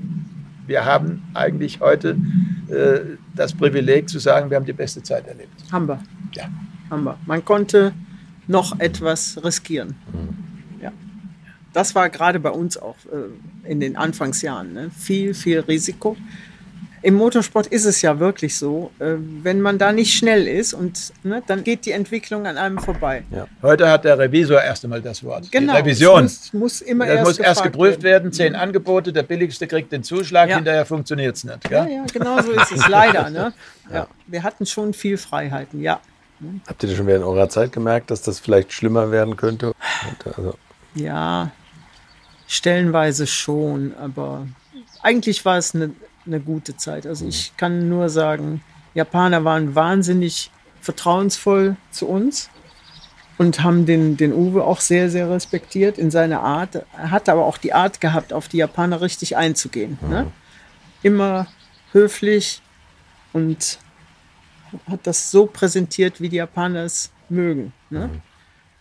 wir haben eigentlich heute äh, das Privileg zu sagen, wir haben die beste Zeit erlebt. Haben wir. Ja. Haben wir. Man konnte noch etwas riskieren. Ja. Das war gerade bei uns auch äh, in den Anfangsjahren. Ne? Viel, viel Risiko. Im Motorsport ist es ja wirklich so, äh, wenn man da nicht schnell ist und ne, dann geht die Entwicklung an einem vorbei. Heute hat der Revisor erst einmal das Wort. Genau. Die Revision. Es muss, muss immer Das erst, muss erst geprüft werden, zehn Angebote, der billigste kriegt den Zuschlag, Ja. hinterher funktioniert es nicht. Ja, ja, genau so ist es leider. Ne? Ja. Wir hatten schon viel Freiheiten, ja. Habt ihr das schon während eurer Zeit gemerkt, dass das vielleicht schlimmer werden könnte? Also, Ja, stellenweise schon, aber eigentlich war es eine, eine gute Zeit. Also ich kann nur sagen, Japaner waren wahnsinnig vertrauensvoll zu uns und haben den, den Uwe auch sehr, sehr respektiert in seiner Art. Er hat aber auch die Art gehabt, auf die Japaner richtig einzugehen. Ne? Immer höflich und hat das so präsentiert, wie die Japaner es mögen. Ne?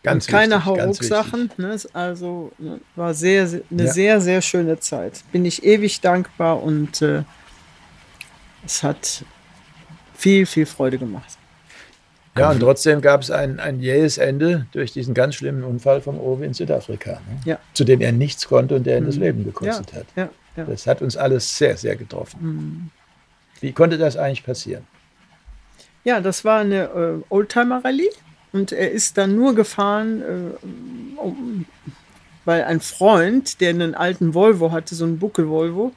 Ganz Und keine Hauruck-Sachen. Ne? Also ne, war sehr, sehr, eine Ja. sehr, sehr schöne Zeit. Bin ich ewig dankbar und äh, es hat viel, viel Freude gemacht. Ja, und trotzdem gab es ein, ein jähes Ende durch diesen ganz schlimmen Unfall vom Owe in Südafrika, ne? Ja. zu dem er nichts konnte und der ihn das Leben gekostet ja, hat. Ja, ja. Das hat uns alles sehr, sehr getroffen. Wie konnte das eigentlich passieren? ja, das war eine äh, Oldtimer-Rallye und er ist dann nur gefahren, äh, um, weil ein Freund, der einen alten Volvo hatte, so einen Buckel-Volvo,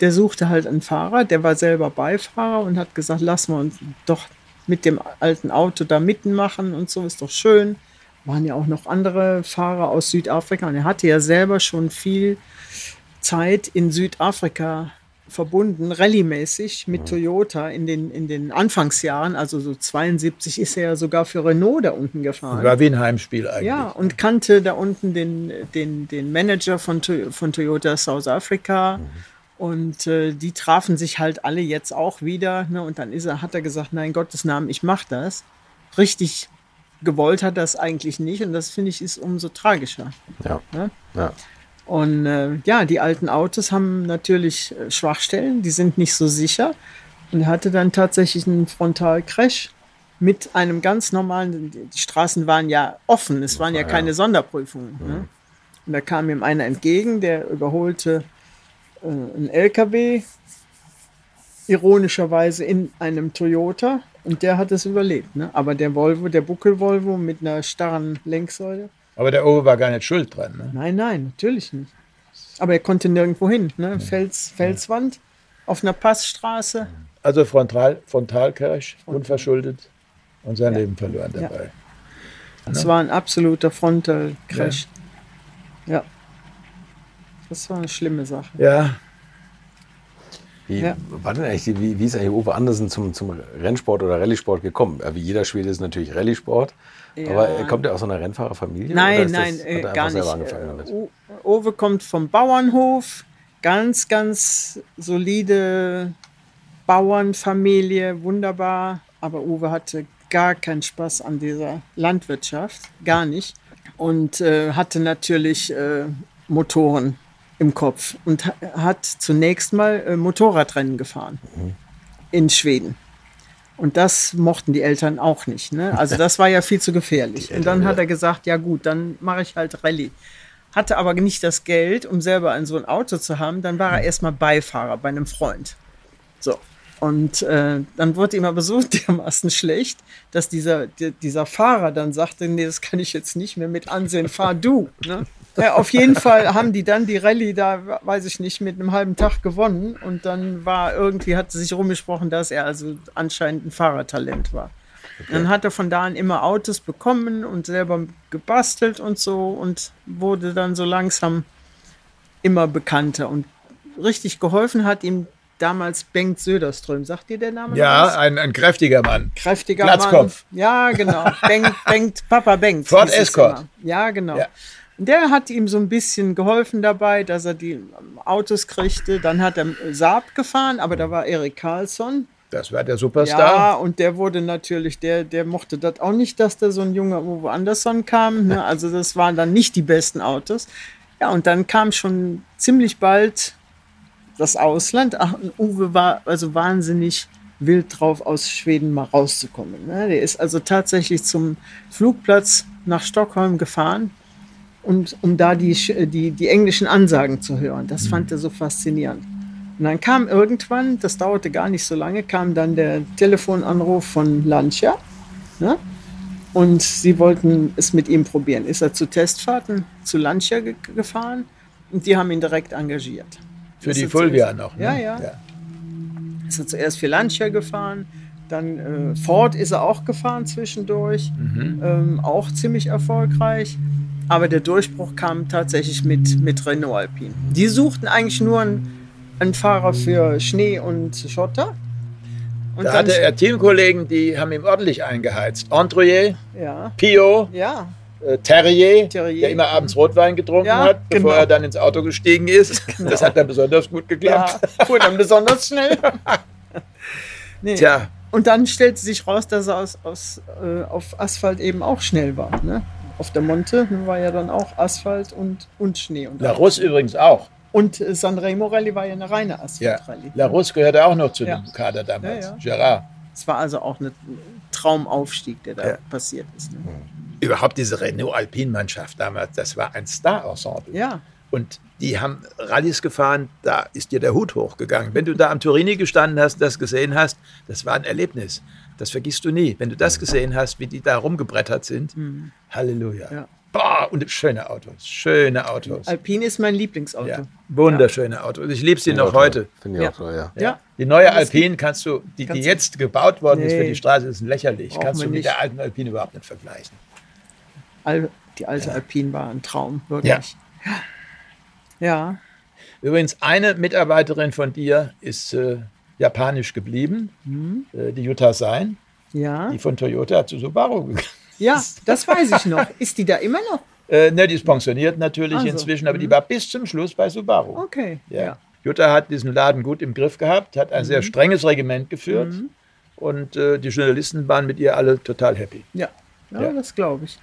der suchte halt einen Fahrer, der war selber Beifahrer und hat gesagt, lass mal uns doch mit dem alten Auto da mitmachen und so, ist doch schön. Waren ja auch noch andere Fahrer aus Südafrika und er hatte ja selber schon viel Zeit in Südafrika verbunden, rallyemäßig mit Toyota in den, in den Anfangsjahren, also so 72 ist er ja sogar für Renault da unten gefahren. War wie ein Heimspiel eigentlich. Ja, und kannte da unten den, den, den Manager von, von Toyota South Africa. Und äh, die trafen sich halt alle jetzt auch wieder. Ne? Und dann ist er, hat er gesagt, nein, Gottes Namen, ich mach das. Richtig gewollt hat er das eigentlich nicht. Und das finde ich ist umso tragischer. ja. Ja? ja. Und äh, ja, die alten Autos haben natürlich äh, Schwachstellen, die sind nicht so sicher. Und er hatte dann tatsächlich einen Frontalcrash mit einem ganz normalen, die die Straßen waren ja offen, es waren ja keine Sonderprüfungen. Ne? Und da kam ihm einer entgegen, der überholte äh, einen LKW, ironischerweise in einem Toyota, und der hat es überlebt. Ne? Aber der Volvo, der Buckel-Volvo mit einer starren Lenksäule, Aber der Owe war gar nicht schuld dran. Ne? Nein, nein, natürlich nicht. Aber er konnte nirgendwo hin. Ne? Fels, Felswand auf einer Passstraße. Also Frontal, Frontalcrash, unverschuldet und sein Leben verloren Ja. dabei. Das war ein absoluter Frontal-Crash. Ja. Das war eine schlimme Sache. Ja, Wie, Ja. war denn eigentlich, wie, wie ist eigentlich Uwe Andersen zum, zum Rennsport oder Rallye-Sport gekommen? Ja, Wie jeder Schwede ist natürlich Rallye-Sport. Ja. Aber er kommt ja aus so einer Rennfahrerfamilie? Nein, das- nein, hat äh, gar nicht. Owe kommt vom Bauernhof. Ganz, ganz solide Bauernfamilie, wunderbar. Aber Uwe hatte gar keinen Spaß an dieser Landwirtschaft, gar nicht. Und äh, hatte natürlich äh, Motoren im Kopf und ha- hat zunächst mal äh, Motorradrennen gefahren in Schweden. Und das mochten die Eltern auch nicht. Ne? Also das war ja viel zu gefährlich. <laughs> Und dann hat er gesagt, ja gut, dann mache ich halt Rallye. Hatte aber nicht das Geld, um selber ein so ein Auto zu haben. Dann war er erstmal Beifahrer bei einem Freund. So. Und äh, dann wurde ihm aber so <laughs> dermaßen schlecht, dass dieser, die, dieser Fahrer dann sagte, nee, das kann ich jetzt nicht mehr mit ansehen, fahr du. Ne? Ja, auf jeden Fall haben die dann die Rallye da, weiß ich nicht, mit einem halben Tag gewonnen. Und dann war irgendwie, hat sich rumgesprochen, dass er also anscheinend ein Fahrertalent war. Dann hat er von da an immer Autos bekommen und selber gebastelt und so und wurde dann so langsam immer bekannter. Und richtig geholfen hat ihm damals Bengt Söderström. Sagt dir der Name? Ja, ein, ein kräftiger Mann. kräftiger Glatzkopf. Mann. Ja, genau. Bengt, Bengt, Papa Bengt. Ford Escort. Ja, genau. Ja. Der hat ihm so ein bisschen geholfen dabei, dass er die Autos kriegte. Dann hat er Saab gefahren, aber da war Erik Karlsson. Das war der Ja, Superstar. und der wurde natürlich, der, der mochte das auch nicht, dass da so ein junger Uwe Andersson kam. Ne? <laughs> Also das waren dann nicht die besten Autos. Ja, und dann kam schon ziemlich bald das Ausland. Ach, Uwe war also wahnsinnig wild drauf, aus Schweden mal rauszukommen. Ne? Der ist also tatsächlich zum Flugplatz nach Stockholm gefahren, und, um da die, die, die englischen Ansagen zu hören. Das fand er so faszinierend. Und dann kam irgendwann, das dauerte gar nicht so lange, kam dann der Telefonanruf von Lancia. Ne? Und sie wollten es mit ihm probieren. Ist er zu Testfahrten zu Lancia ge gefahren und die haben ihn direkt engagiert. Für Ist die Fulvia noch. Ne? Ja, ja. Ist er zuerst für Lancia gefahren, dann äh, Ford ist er auch gefahren zwischendurch, ähm, auch ziemlich erfolgreich. Aber der Durchbruch kam tatsächlich mit, mit Renault Alpine. Die suchten eigentlich nur einen, einen Fahrer für Schnee und Schotter. Und Da hatte er Teamkollegen, die haben ihm ordentlich eingeheizt. Androuillet, ja, Pio, ja, äh, Terrier, Terrier. der immer abends Rotwein getrunken Ja, hat, bevor genau. er dann ins Auto gestiegen ist. <laughs> Das hat dann besonders gut geklappt. ja, <laughs> fuhr dann besonders schnell. <laughs> nee. Tja, Und dann stellte sich raus, dass er aus, aus, äh, auf Asphalt eben auch schnell war. Ne? Auf der Monte war ja dann auch Asphalt und, und Schnee. Und, Larus übrigens auch. und äh, Sanremo Rallye war ja eine reine Ja. Asphalt-Rallye. Larus gehörte auch noch zu Ja. dem Kader damals. Ja, Gerard. Es war also auch ein Traumaufstieg, der da passiert ist. Ne? Überhaupt diese Renault-Alpin-Mannschaft damals, das war ein Star-Ensemble. Ja, Und die haben Rallyes gefahren, da ist dir der Hut hochgegangen. Wenn du da am Turini gestanden hast, das gesehen hast, das war ein Erlebnis. Das vergisst du nie. Wenn du das gesehen hast, wie die da rumgebrettert sind, Halleluja. Mhm. Ja. Boah, und schöne Autos, schöne Autos. Alpine ist mein Lieblingsauto. Ja, wunderschöne Autos. Ich liebe sie noch heute. Finde ich Ja. auch toll, ja. Ja. Die neue Alpine kannst du, die, die jetzt gebaut worden ist für Nee. die Straße, ist lächerlich. Brauchen kannst du mit nicht. der alten Alpine überhaupt nicht vergleichen. Al die alte Alpine war ein Traum, wirklich. Ja. Übrigens, eine Mitarbeiterin von dir ist äh, japanisch geblieben, Mhm. äh, die Jutta Sein, Ja. die von Toyota zu Subaru <laughs> gegangen ja, das weiß ich noch. Ist die da immer noch? äh, ne, Die ist pensioniert natürlich Also, inzwischen, aber die war bis zum Schluss bei Subaru. Okay. Ja. Ja. Jutta hat diesen Laden gut im Griff gehabt, hat ein Mhm. sehr strenges Regiment geführt und äh, die Journalisten waren mit ihr alle total happy. Ja, ja, Ja. das glaube ich.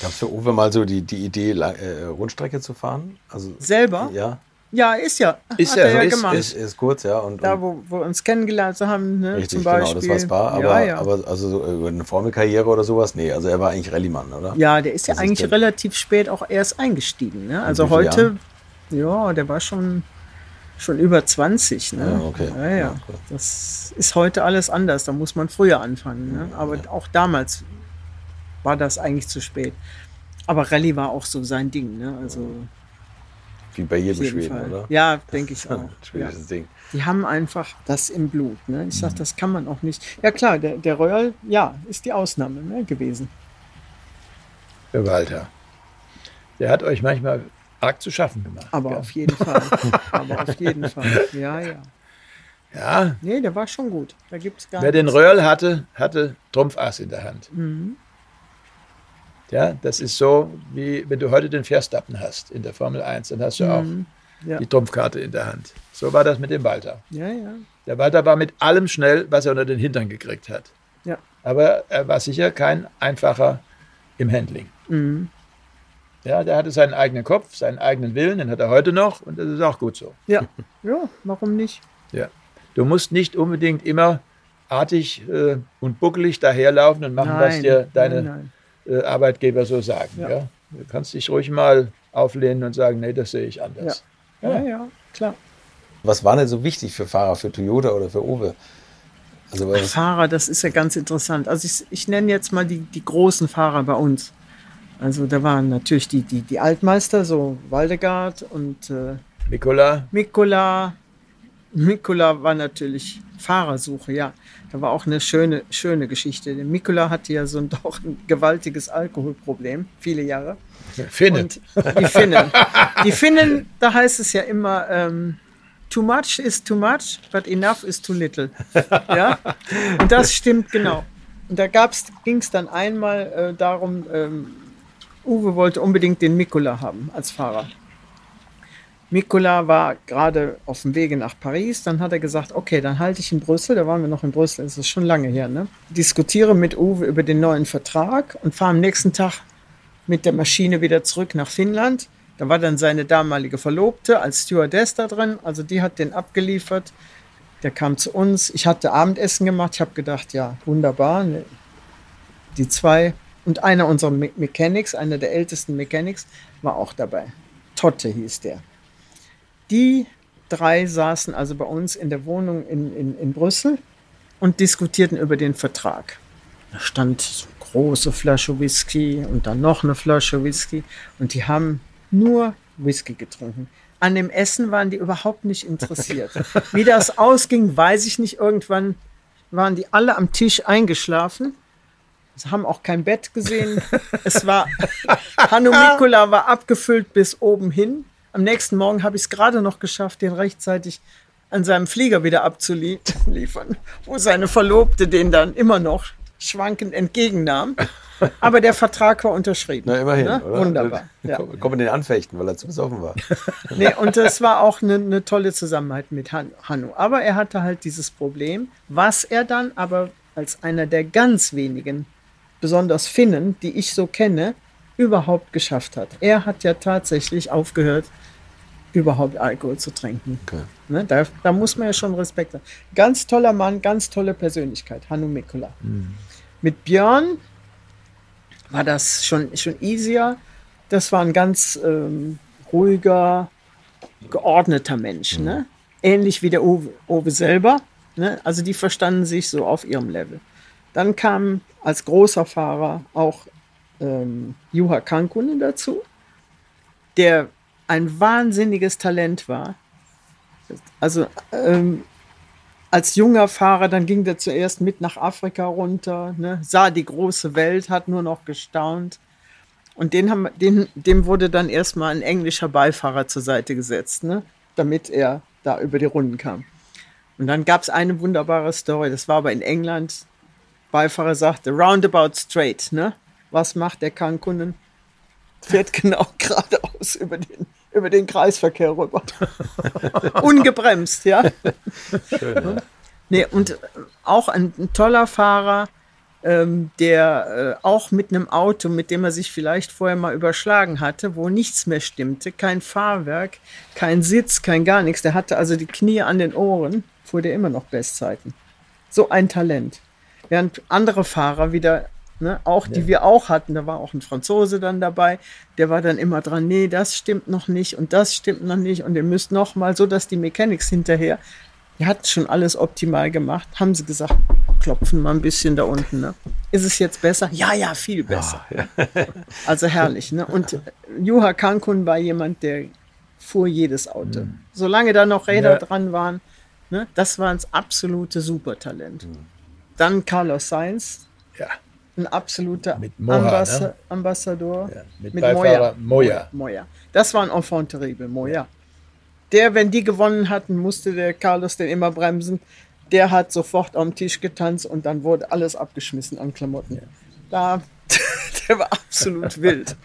Gab es für Uwe mal so die, die Idee, äh, Rundstrecke zu fahren? Also, Selber? ja, Ja, ist ja. Ist hat ja er ja ist- gemacht. ist, ist kurz, ja. Und, da, wo, wir uns kennengelernt haben, ne, richtig, zum Beispiel. genau, das war Spa, aber, ja, ja. aber also so über eine Formelkarriere oder sowas, nee, also er war eigentlich Rallye-Mann, oder? ja, der ist ja Das ist eigentlich der- relativ spät auch erst eingestiegen. Ne? Also heute, ja, der war schon, schon über 20. Ne? Ja, okay. Ja, ja. Ja, cool. Das ist heute alles anders. Da muss man früher anfangen. Ne? Aber auch damals war das eigentlich zu spät. Aber Rallye war auch so sein Ding. Ne? Also Wie bei jedem jeden Schweden, Fall. oder? Ja, denke ich <laughs> auch. ja. Schwedisches Ding. Die haben einfach das im Blut. Ne? Ich sage, das kann man auch nicht. Ja klar, der, der Royal, ja, ist die Ausnahme ne, gewesen. Der Walter. Der hat euch manchmal arg zu schaffen gemacht. Aber gell? auf jeden Fall. <laughs> Aber auf jeden Fall. Ja, ja. ja, Nee, der war schon gut. Da gibt es gar wer den nichts. Röhrl hatte, hatte Trumpfass in der Hand. Mhm. Ja, das ist so, wie wenn du heute den Verstappen hast in der Formel 1, dann hast du auch Mhm. Ja. die Trumpfkarte in der Hand. So war das mit dem Walter. Ja, ja. Der Walter war mit allem schnell, was er unter den Hintern gekriegt hat. Ja. Aber er war sicher kein einfacher im Handling. Mhm. Ja, der hatte seinen eigenen Kopf, seinen eigenen Willen, den hat er heute noch und das ist auch gut so. Ja. <laughs> Ja, warum nicht? Ja. Du musst nicht unbedingt immer artig äh, und buckelig daherlaufen und machen, was dir deine nein. Äh, Arbeitgeber so sagen. Ja. Ja. Du kannst dich ruhig mal auflehnen und sagen, nee, das sehe ich anders. Ja, ja, klar. Was war denn so wichtig für Fahrer, für Toyota oder für Uwe? Also was, Fahrer, das ist ja ganz interessant. Also ich, ich nenne jetzt mal die, die großen Fahrer bei uns. Also da waren natürlich die, die, die Altmeister, so Waldegard und äh, Nikola, Mikola. Mikola war natürlich Fahrersuche, ja. Da war auch eine schöne, schöne Geschichte. Der Mikola hatte ja so ein, <laughs> doch ein gewaltiges Alkoholproblem, viele Jahre. Finne. Und die Finnen. Die Finnen, da heißt es ja immer, ähm, too much is too much, but enough is too little. Ja? Und das stimmt genau. Und da ging es dann einmal äh, darum, ähm, Uwe wollte unbedingt den Mikola haben als Fahrer. Mikola war gerade auf dem Wege nach Paris. Dann hat er gesagt, okay, dann halte ich in Brüssel. Da waren wir noch in Brüssel, das ist schon lange her. Ne? Diskutiere mit Uwe über den neuen Vertrag und fahre am nächsten Tag mit der Maschine wieder zurück nach Finnland. Da war dann seine damalige Verlobte als Stewardess da drin. Also die hat den abgeliefert. Der kam zu uns. Ich hatte Abendessen gemacht. Ich habe gedacht, ja, wunderbar. ne? Die zwei und einer unserer Me Mechanics, einer der ältesten Mechanics, war auch dabei. Totte hieß der. Die drei saßen also bei uns in der Wohnung in, in, in Brüssel und diskutierten über den Vertrag. Da stand so eine große Flasche Whisky und dann noch eine Flasche Whisky und die haben nur Whisky getrunken. An dem Essen waren die überhaupt nicht interessiert. <laughs> Wie das ausging, weiß ich nicht. Irgendwann waren die alle am Tisch eingeschlafen. Sie haben auch kein Bett gesehen. Es war, <laughs> Hanno Mikula war abgefüllt bis oben hin. Am nächsten Morgen habe ich es gerade noch geschafft, den rechtzeitig an seinem Flieger wieder abzuliefern, <laughs> wo seine Verlobte den dann immer noch schwankend entgegennahm. Aber der Vertrag war unterschrieben. na, immerhin, Ne? Wunderbar. Ja. Man den anfechten, weil er zu besoffen war. <laughs> Nee, und es war auch eine, eine tolle Zusammenarbeit mit Han Hanno. Aber er hatte halt dieses Problem, was er dann aber als einer der ganz wenigen, besonders Finnen, die ich so kenne, überhaupt geschafft hat. Er hat ja tatsächlich aufgehört, überhaupt Alkohol zu trinken. Okay. Ne, da, da muss man ja schon Respekt haben. Ganz toller Mann, ganz tolle Persönlichkeit, Hanno Mikula. Mit Björn war das schon, schon easier. Das war ein ganz ähm, ruhiger, geordneter Mensch. Ne? Ähnlich wie der Uwe, Uwe selber. Ne? Also die verstanden sich so auf ihrem Level. Dann kam als großer Fahrer auch ähm, Juha Kankunen dazu, der ein wahnsinniges Talent war. Also ähm, als junger Fahrer, dann ging der zuerst mit nach Afrika runter, ne, sah die große Welt, hat nur noch gestaunt. Und den haben, den, dem wurde dann erstmal ein englischer Beifahrer zur Seite gesetzt, ne, damit er da über die Runden kam. Und dann gab es eine wunderbare Story, das war aber in England. Beifahrer sagte, roundabout straight, ne? Was macht der Kankunen? Fährt genau <laughs> geradeaus über den, über den Kreisverkehr rüber. <laughs> Ungebremst, ja. Nee, und auch ein, ein toller Fahrer, ähm, der äh, auch mit einem Auto, mit dem er sich vielleicht vorher mal überschlagen hatte, wo nichts mehr stimmte, kein Fahrwerk, kein Sitz, kein gar nichts. Der hatte also die Knie an den Ohren, fuhr der immer noch Bestzeiten. So ein Talent. Während andere Fahrer wieder, ne, auch die wir auch hatten, da war auch ein Franzose dann dabei, der war dann immer dran, nee, das stimmt noch nicht und das stimmt noch nicht und ihr müsst noch mal, so dass die Mechanics hinterher, die hatten schon alles optimal gemacht, haben sie gesagt, klopfen mal ein bisschen da unten, ne? Ist es jetzt besser? Ja, ja, viel besser. <laughs> Also herrlich, ne? Und Juha Kankun war jemand, der fuhr jedes Auto. Solange da noch Räder Ja. dran waren, ne? Das war das absolute Supertalent. Dann Carlos Sainz, Ja, ein absoluter Mit Moha, Ambassa ne? Ambassador. Ja, mit Beifahrer Moya. Moya. Das war ein Enfant terrible, Moya. Der, wenn die gewonnen hatten, musste der Carlos den immer bremsen. Der hat sofort am Tisch getanzt und dann wurde alles abgeschmissen an Klamotten. Da, <laughs> der war absolut wild.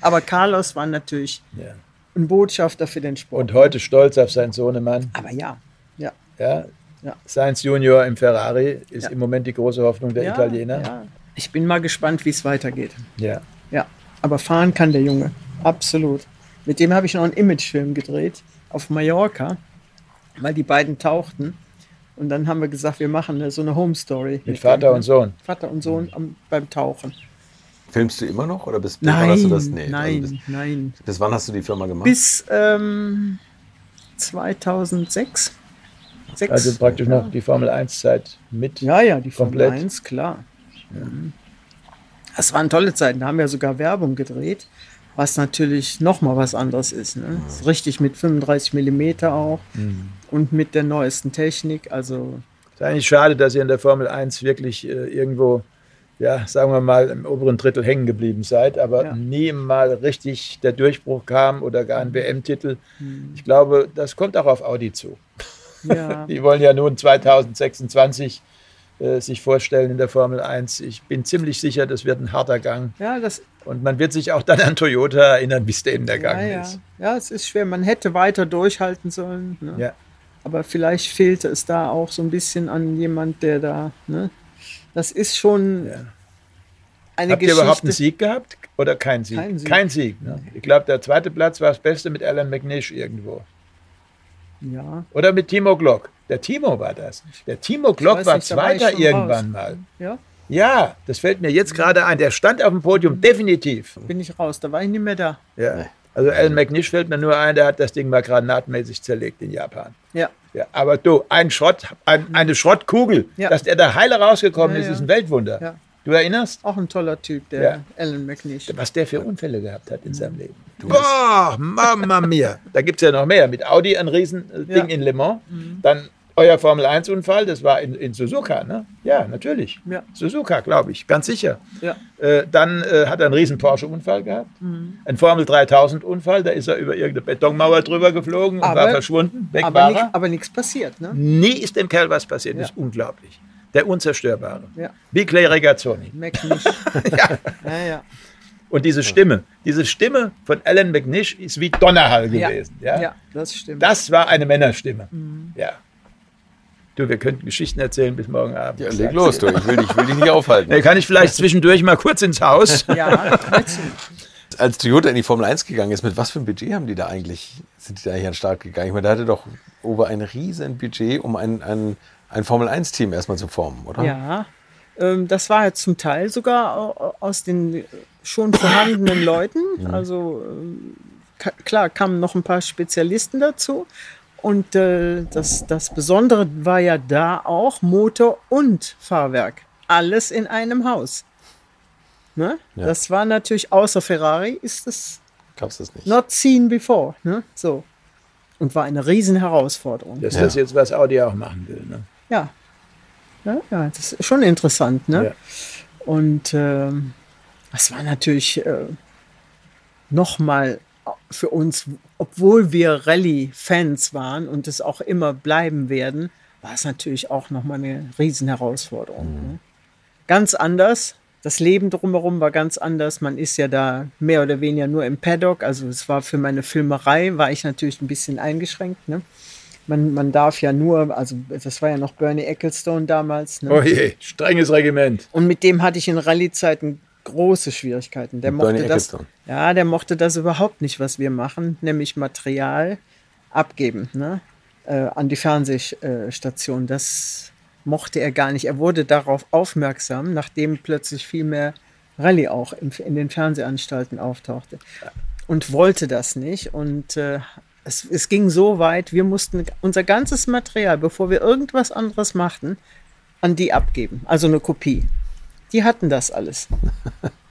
Aber Carlos war natürlich ja. ein Botschafter für den Sport. Und heute stolz auf seinen Sohnemann. Aber ja, ja. Ja. Ja. Sainz Junior im Ferrari ist Ja. im Moment die große Hoffnung der ja, Italiener. Ja. Ich bin mal gespannt, wie es weitergeht. Ja. Ja, aber fahren kann der Junge. Absolut. Mit dem habe ich noch einen Imagefilm gedreht auf Mallorca, weil die beiden tauchten. Und dann haben wir gesagt, wir machen so eine Home Story. Mit Vater dem, und Sohn. Vater und Sohn am, beim Tauchen. Filmst du immer noch oder bis, bis wann Nein, hast du das? Nee, nein, also bis, nein. bis wann hast du die Firma gemacht? Bis ähm, 2006. Sechs. Also praktisch noch die Formel 1-Zeit mit. Ja, ja, die Formel Komplett. 1, klar. Mhm. Das waren tolle Zeiten. Da haben wir sogar Werbung gedreht, was natürlich nochmal was anderes ist. Ne? Ist richtig mit 35 mm auch und mit der neuesten Technik. Also ist eigentlich schade, dass ihr in der Formel 1 wirklich äh, irgendwo, ja, sagen wir mal, im oberen Drittel hängen geblieben seid, aber Ja. nie mal richtig der Durchbruch kam oder gar ein WM-Titel. Ich glaube, das kommt auch auf Audi zu. ja, <laughs> Die wollen ja nun 2026 äh, sich vorstellen in der Formel 1. Ich bin ziemlich sicher, das wird ein harter Gang. ja, das, Und man wird sich auch dann an Toyota erinnern, wie es denen der ja, Gang ja. ist. ja, es ist schwer. Man hätte weiter durchhalten sollen. Ne? Ja. Aber vielleicht fehlte es da auch so ein bisschen an jemand, der da. Ne? Das ist schon Ja. eine Habt ihr Geschichte. überhaupt einen Sieg gehabt oder kein Sieg? Kein Sieg. Sieg, ne? Ich glaube, der zweite Platz war das Beste mit Alan McNish irgendwo. Ja, Oder mit Timo Glock. Der Timo war das. Der Timo Glock war Zweiter irgendwann raus. mal. ja, Ja, das fällt mir jetzt gerade ein. Der stand auf dem Podium, definitiv. bin ich raus. Da war ich nicht mehr da. Ja. Also Alan McNish fällt mir nur ein, der hat das Ding mal granatmäßig zerlegt in Japan. Ja, Ja, aber du, ein Schrott, ein, eine Schrottkugel, Ja. dass der da heile rausgekommen Ja, ist, ist ein Weltwunder. Ja. Du erinnerst, auch ein toller Typ, der Ja. Alan McNish. was der für Unfälle gehabt hat in seinem Leben? Boah, Mama mia. Da gibt es ja noch mehr. Mit Audi ein Riesending Ja. in Le Mans. Dann euer Formel-1-Unfall, das war in, in Suzuka, ne? Ja, natürlich. Ja. Suzuka, glaube ich, ganz sicher. Ja. Äh, dann äh, hat er einen riesen Porsche-Unfall gehabt. Mhm. Ein Formel 3000-Unfall, da ist er über irgendeine Betonmauer drüber geflogen und Aber- war verschwunden. Weg Aber war er. aber nichts passiert, ne? Nie ist dem Kerl was passiert. Das Ja. ist unglaublich. Der Unzerstörbare. Ja. Wie Clay Regazzoni. <laughs> McNish. <laughs> ja. ja, ja. Und diese Stimme, diese Stimme von Alan McNish ist wie Donnerhall Ja. gewesen. Ja. ja, das stimmt. Das war eine Männerstimme. Mhm. Ja. Du, wir könnten Geschichten erzählen bis morgen Abend. Ja, leg los, du. Ich will, dich- ich will dich nicht aufhalten. <laughs> Nee, kann ich vielleicht zwischendurch mal kurz ins Haus? ja, Als Toyota in die Formel 1 gegangen ist, mit was für einem Budget haben die da eigentlich, sind die da eigentlich an den Start gegangen? Ich meine, da hatte doch Ober ein riesen Budget, um ein, ein, ein Formel 1-Team erstmal zu formen, oder? ja. Ähm, das war ja zum Teil sogar au- aus den schon vorhandenen <coughs> Leuten. Also ähm, ka- klar kamen noch ein paar Spezialisten dazu. Und äh, das, das Besondere war ja da auch Motor und Fahrwerk. Alles in einem Haus. Ne? Ja. Das war natürlich, außer Ferrari, ist es Gab's das nicht? not seen before. Ne? So. Und war eine riesen Herausforderung. Das ist Ja. das jetzt, was Audi auch machen will. Ne? Ja. Ja, ja, das ist schon interessant, ne? Ja. Und ähm, das war natürlich äh, nochmal für uns, obwohl wir Rallye-Fans waren und es auch immer bleiben werden, war es natürlich auch nochmal eine Riesenherausforderung. Ne? Ganz anders. Das Leben drumherum war ganz anders. Man ist ja da mehr oder weniger nur im Paddock. Also es war für meine Filmerei, war ich natürlich ein bisschen eingeschränkt. Ne? Man, man darf ja nur, also das war ja noch Bernie Ecclestone damals. Ne? Oh je, strenges Regiment. Und mit dem hatte ich in Rallye-Zeiten große Schwierigkeiten. Der Mit Bernie mochte das, Ecclestone. ja, der mochte das überhaupt nicht, was wir machen, nämlich Material abgeben ne? äh, an die Fernsehstation. Das mochte er gar nicht. Er wurde darauf aufmerksam, nachdem plötzlich viel mehr Rallye auch im, in den Fernsehanstalten auftauchte. Und wollte das nicht. Und äh, es, es ging so weit, wir mussten unser ganzes Material, bevor wir irgendwas anderes machten, an die abgeben. Also eine Kopie. Die hatten das alles. <laughs>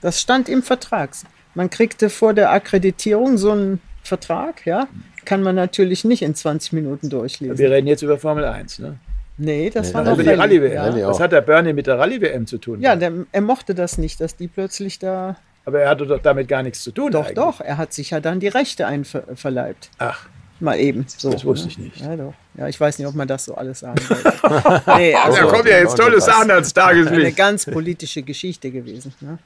Das stand im Vertrag. Man kriegte vor der Akkreditierung so einen Vertrag, ja. Kann man natürlich nicht in 20 Minuten durchlesen. Wir reden jetzt über Formel 1. Ne? Nee, das war Also noch über die Rallye. Rallye-WM. Ja. Was hat der Bernie mit der Rallye-WM zu tun? ja der, er mochte das nicht, dass die plötzlich da. Aber er hatte doch damit gar nichts zu tun. Doch, eigentlich. doch, er hat sich ja dann die Rechte einverleibt. Ach, Mal eben. So, Das wusste ne? ich nicht. Ja, doch. Ja, ich weiß nicht, ob man das so alles sagen sollte. <laughs> nee, also, also da kommt ja jetzt tolles Sachen ans eine Tageslicht. ganz politische Geschichte gewesen. Ne?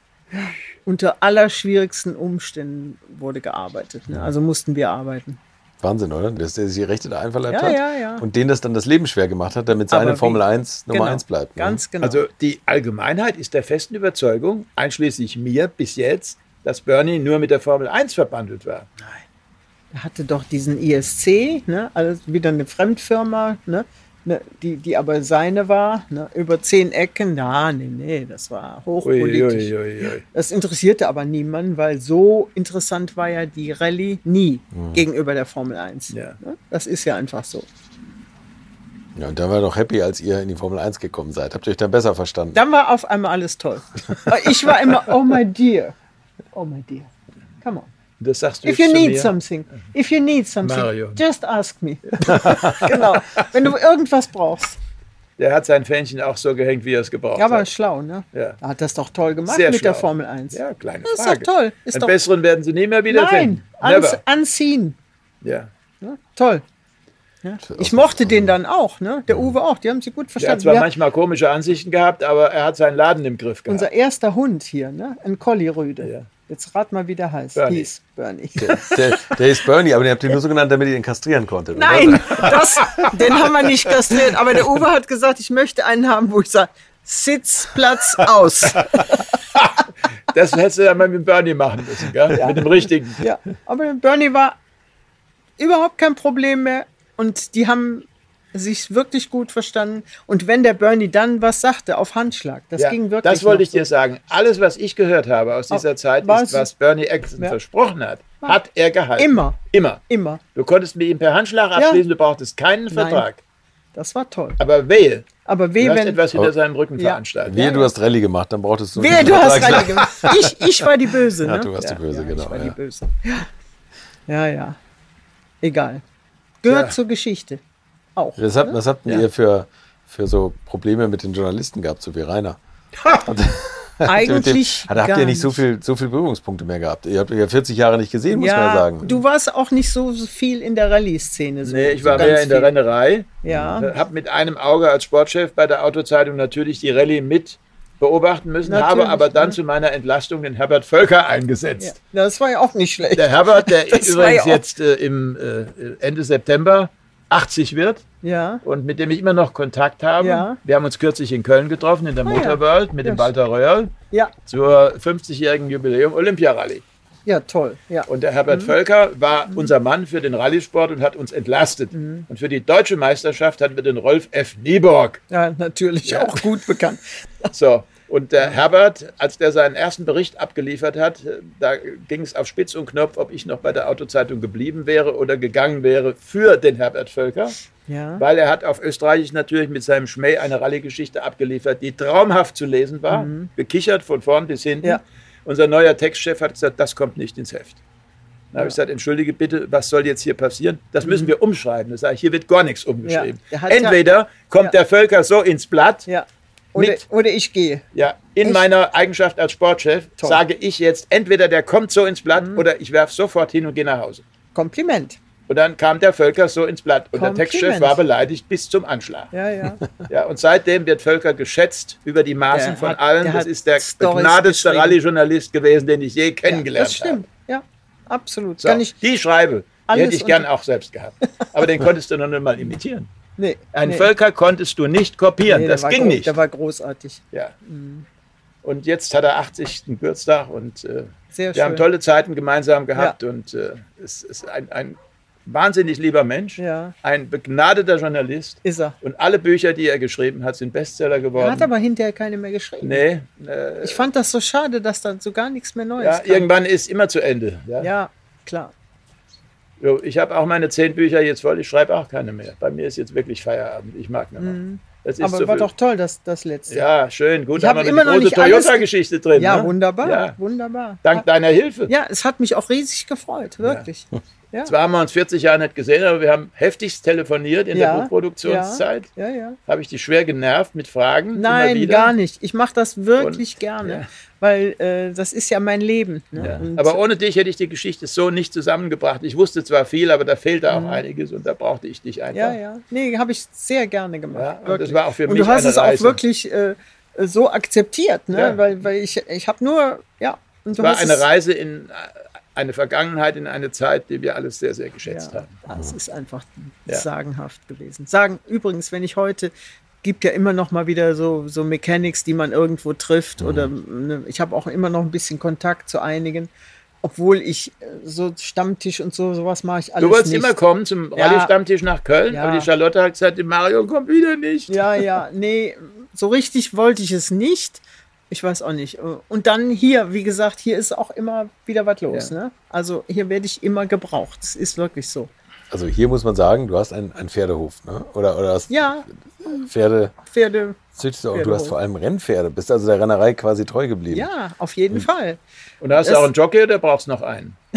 Unter allerschwierigsten Umständen wurde gearbeitet. Ne? Also mussten wir arbeiten. Wahnsinn, oder? Dass der sich die Rechte da einverleibt Ja, hat ja, ja. und denen das dann das Leben schwer gemacht hat, damit seine Formel 1 Nummer Genau, 1 bleibt. ne? Ganz genau. Also die Allgemeinheit ist der festen Überzeugung, einschließlich mir bis jetzt, dass Bernie nur mit der Formel 1 verbandelt war. Er hatte doch diesen ISC, ne? also wieder eine Fremdfirma, ne? Ne, die, die aber seine war, ne, über zehn Ecken. Ja, nee, nee, das war hochpolitisch. Ui, ui, ui. Das interessierte aber niemanden, weil so interessant war ja die Rallye nie gegenüber der Formel 1. Ja. Ne? Das ist ja einfach so. Ja, und dann war doch happy, als ihr in die Formel 1 gekommen seid. Habt ihr euch dann besser verstanden? Dann war auf einmal alles toll. <laughs> Ich war immer, oh my dear, oh my dear, come on. Das sagst du If jetzt you need mir. something, if you need something, Mario. just ask me. <laughs> <laughs> genau. Wenn du irgendwas brauchst. Der hat sein Fähnchen auch so gehängt, wie er es gebraucht Ja, aber hat. schlau, ne? Ja. Er hat das doch toll gemacht Sehr mit der schlau. Formel 1. Ja, kleine Das ist Frage. doch toll. Ist Einen doch, besseren werden sie nie mehr wiederfinden. nein, Never. anziehen. Ja. Ne? Toll. Ja. Ich mochte den dann auch, ne? Der Uwe auch. Die haben sie gut Der hat verstanden. zwar manchmal komische Ansichten gehabt, aber er hat seinen Laden im Griff gehabt. unser erster Hund hier, ne? Ein Collie-Rüde. Ja. Jetzt rat mal, wie der heißt. Bernie. Hieß Bernie. Der, der ist Bernie, aber den habt ihr nur so genannt, damit ihr ihn kastrieren konntet. Nein, das, den haben wir nicht kastriert. Aber der Uwe hat gesagt, ich möchte einen haben, wo ich sage, Sitzplatz aus. Das hättest du dann mal mit Bernie machen müssen, gell? mit dem richtigen. Ja, aber Bernie war überhaupt kein Problem mehr und die haben sich wirklich gut verstanden. Und wenn der Bernie dann was sagte auf Handschlag, das Ja, ging wirklich. das wollte ich dir so. sagen. Alles, was ich gehört habe aus dieser Zeit, war ist, was Bernie Eccleston Ja. versprochen hat, hat er gehalten. Immer, Immer. immer. Du konntest mit ihm per Handschlag abschließen, du brauchtest keinen Vertrag. Das war toll. Aber wehe, Aber du weh, hast wenn. etwas hinter Oh. seinem Rücken Ja. veranstaltet. Wehe, du hast Rallye gemacht, dann brauchtest du. Wehe, du hast. Rallye <laughs> gemacht. Ich, ich war die Böse, Ja, ne? du warst die Böse, ja, genau. Ich war die Ja. Böse. Ja, ja. Egal. Gehört Ja. zur Geschichte. Auch. Was habt, was habt Ja. ihr für, für so Probleme mit den Journalisten gehabt, so wie Rainer? <laughs> <laughs> Eigentlich Hat, habt ihr nicht so viel, so viel Berührungspunkte mehr gehabt? Ihr habt ja 40 Jahre nicht gesehen, muss man ja sagen. Du warst auch nicht so viel in der Rallye-Szene. So, Nee, ich so war mehr in der. Rennerei. Ja. Habe mit einem Auge als Sportchef bei der Autozeitung natürlich die Rallye mit beobachten müssen, Natürlich, habe aber dann ne? zu meiner Entlastung den Herbert Völker ja. eingesetzt. Das war ja auch nicht schlecht. Der Herbert, der <laughs> übrigens ja jetzt äh, im äh, Ende September 80 wird Ja. und mit dem ich immer noch Kontakt habe. Ja. Wir haben uns kürzlich in Köln getroffen, in der Ah. Motorworld mit Ja, dem Walter Röhrl Ja. zur 50-jährigen Jubiläum Olympia-Rallye. Ja, toll. Ja. Und der Herbert Mhm. Völker war unser Mann für den Rallye-Sport und hat uns entlastet. Mhm. Und für die deutsche Meisterschaft hatten wir den Rolf F. Nieborg. ja, natürlich auch gut bekannt. So, und der Herbert, als der seinen ersten Bericht abgeliefert hat, äh, da ging es auf Spitz und Knopf, ob ich noch bei der Autozeitung geblieben wäre oder gegangen wäre für den Herbert Völker. Ja. Weil er hat auf Österreichisch natürlich mit seinem Schmäh eine Rallye-Geschichte abgeliefert, die traumhaft zu lesen war, gekichert von vorn bis hinten. Mhm. Ja. Unser neuer Textchef hat gesagt, das kommt nicht ins Heft. Dann habe ich gesagt, entschuldige bitte, was soll jetzt hier passieren? Das müssen wir umschreiben. Das sage ich, hier wird gar nichts umgeschrieben. Mhm. Ja- Entweder kommt Ja. der Völker so ins Blatt, ja. Oder, Mit- oder ich gehe. ja, in Echt? meiner Eigenschaft als Sportchef Toll. sage ich jetzt, entweder der kommt so ins Blatt oder ich werfe sofort hin und gehe nach Hause. Kompliment. Und dann kam der Völker so ins Blatt und der Kompliment. Textchef war beleidigt bis zum Anschlag. Ja, ja. <laughs> Ja, und seitdem wird Völker geschätzt über die Maßen Der von hat- allen. der Das ist der geschrieben. Rallye-Journalist gewesen, den ich je ja kennengelernt das stimmt. Ja, absolut. habe. Kann So, ich. die Schreibe, die hätte ich gern auch selbst gehabt. Aber den <laughs> konntest du noch nicht mal imitieren. Nee, Einen nee. Völker konntest du nicht kopieren. Nee, das ging nicht. Der war großartig. Ja. Und jetzt hat er 80. Geburtstag und äh, wir schön. haben tolle Zeiten gemeinsam gehabt und äh, es ist ein, ein wahnsinnig lieber Mensch, Ja. ein begnadeter Journalist Ist er. und alle Bücher, die er geschrieben hat, sind Bestseller Er geworden. hat aber hinterher keine mehr geschrieben. nee, äh, Ich fand das so schade, dass da so gar nichts mehr Neues ja, kam. irgendwann ist immer zu Ende. Ja? Ja, klar. So, ich habe auch meine zehn Bücher jetzt voll, ich schreibe auch keine mehr. Bei mir ist jetzt wirklich Feierabend, ich mag nicht mehr. Mhm. Aber so war doch toll, das, das letzte. Ja, schön, gut, Ich haben wir immer noch große nicht alles- Toyota-Geschichte drin. Ja, ne? wunderbar. Ja, Wunderbar. dank deiner Hilfe. Ja, es hat mich auch riesig gefreut, wirklich. Ja, Zwar haben wir uns 40 Jahre nicht gesehen, aber wir haben heftigst telefoniert in Ja, der Buchproduktionszeit. ja, ja. Habe ich dich schwer genervt mit Fragen? Nein, gar nicht. Ich mache das wirklich Und- gerne, ja. Weil äh, das ist ja mein Leben. Ne? Ja. Aber ohne dich hätte ich die Geschichte so nicht zusammengebracht. Ich wusste zwar viel, aber da fehlte auch einiges und da brauchte ich dich einfach. Mhm. ja, ja. Nee, habe ich sehr gerne gemacht. Ja, und das war auch für und mich du hast es auch Reise. wirklich äh, so akzeptiert, ne? Ja. weil, weil ich, ich habe nur, ja. Und du Es war eine Reise in eine Vergangenheit, in eine Zeit, die wir alles sehr, sehr geschätzt Ja, haben. es ist einfach sagenhaft gewesen. Sagen übrigens, wenn ich heute gibt ja immer noch mal wieder so so Mechanics, die man irgendwo trifft oder ne, ich habe auch immer noch ein bisschen Kontakt zu einigen obwohl ich äh, so Stammtisch und so, sowas mache ich alles Du wolltest nicht. immer kommen zum Ja. Radiostammtisch nach Köln, Ja. aber die Charlotte hat gesagt, Mario kommt wieder nicht. Ja, ja, nee, so richtig wollte ich es nicht. Ich weiß auch nicht. Und dann hier, wie gesagt, hier ist auch immer wieder was los. Ja. Ne? Also hier werde ich immer gebraucht. Das ist wirklich so. Also hier muss man sagen, du hast einen, einen Pferdehof, ne? Oder, oder hast Ja, Pferde, Pferde. züchtest du auch. Du hast vor allem Rennpferde, bist also der Rennerei quasi treu geblieben. Ja, auf jeden Fall. Und hast du auch einen Jockey oder brauchst du noch einen? <laughs>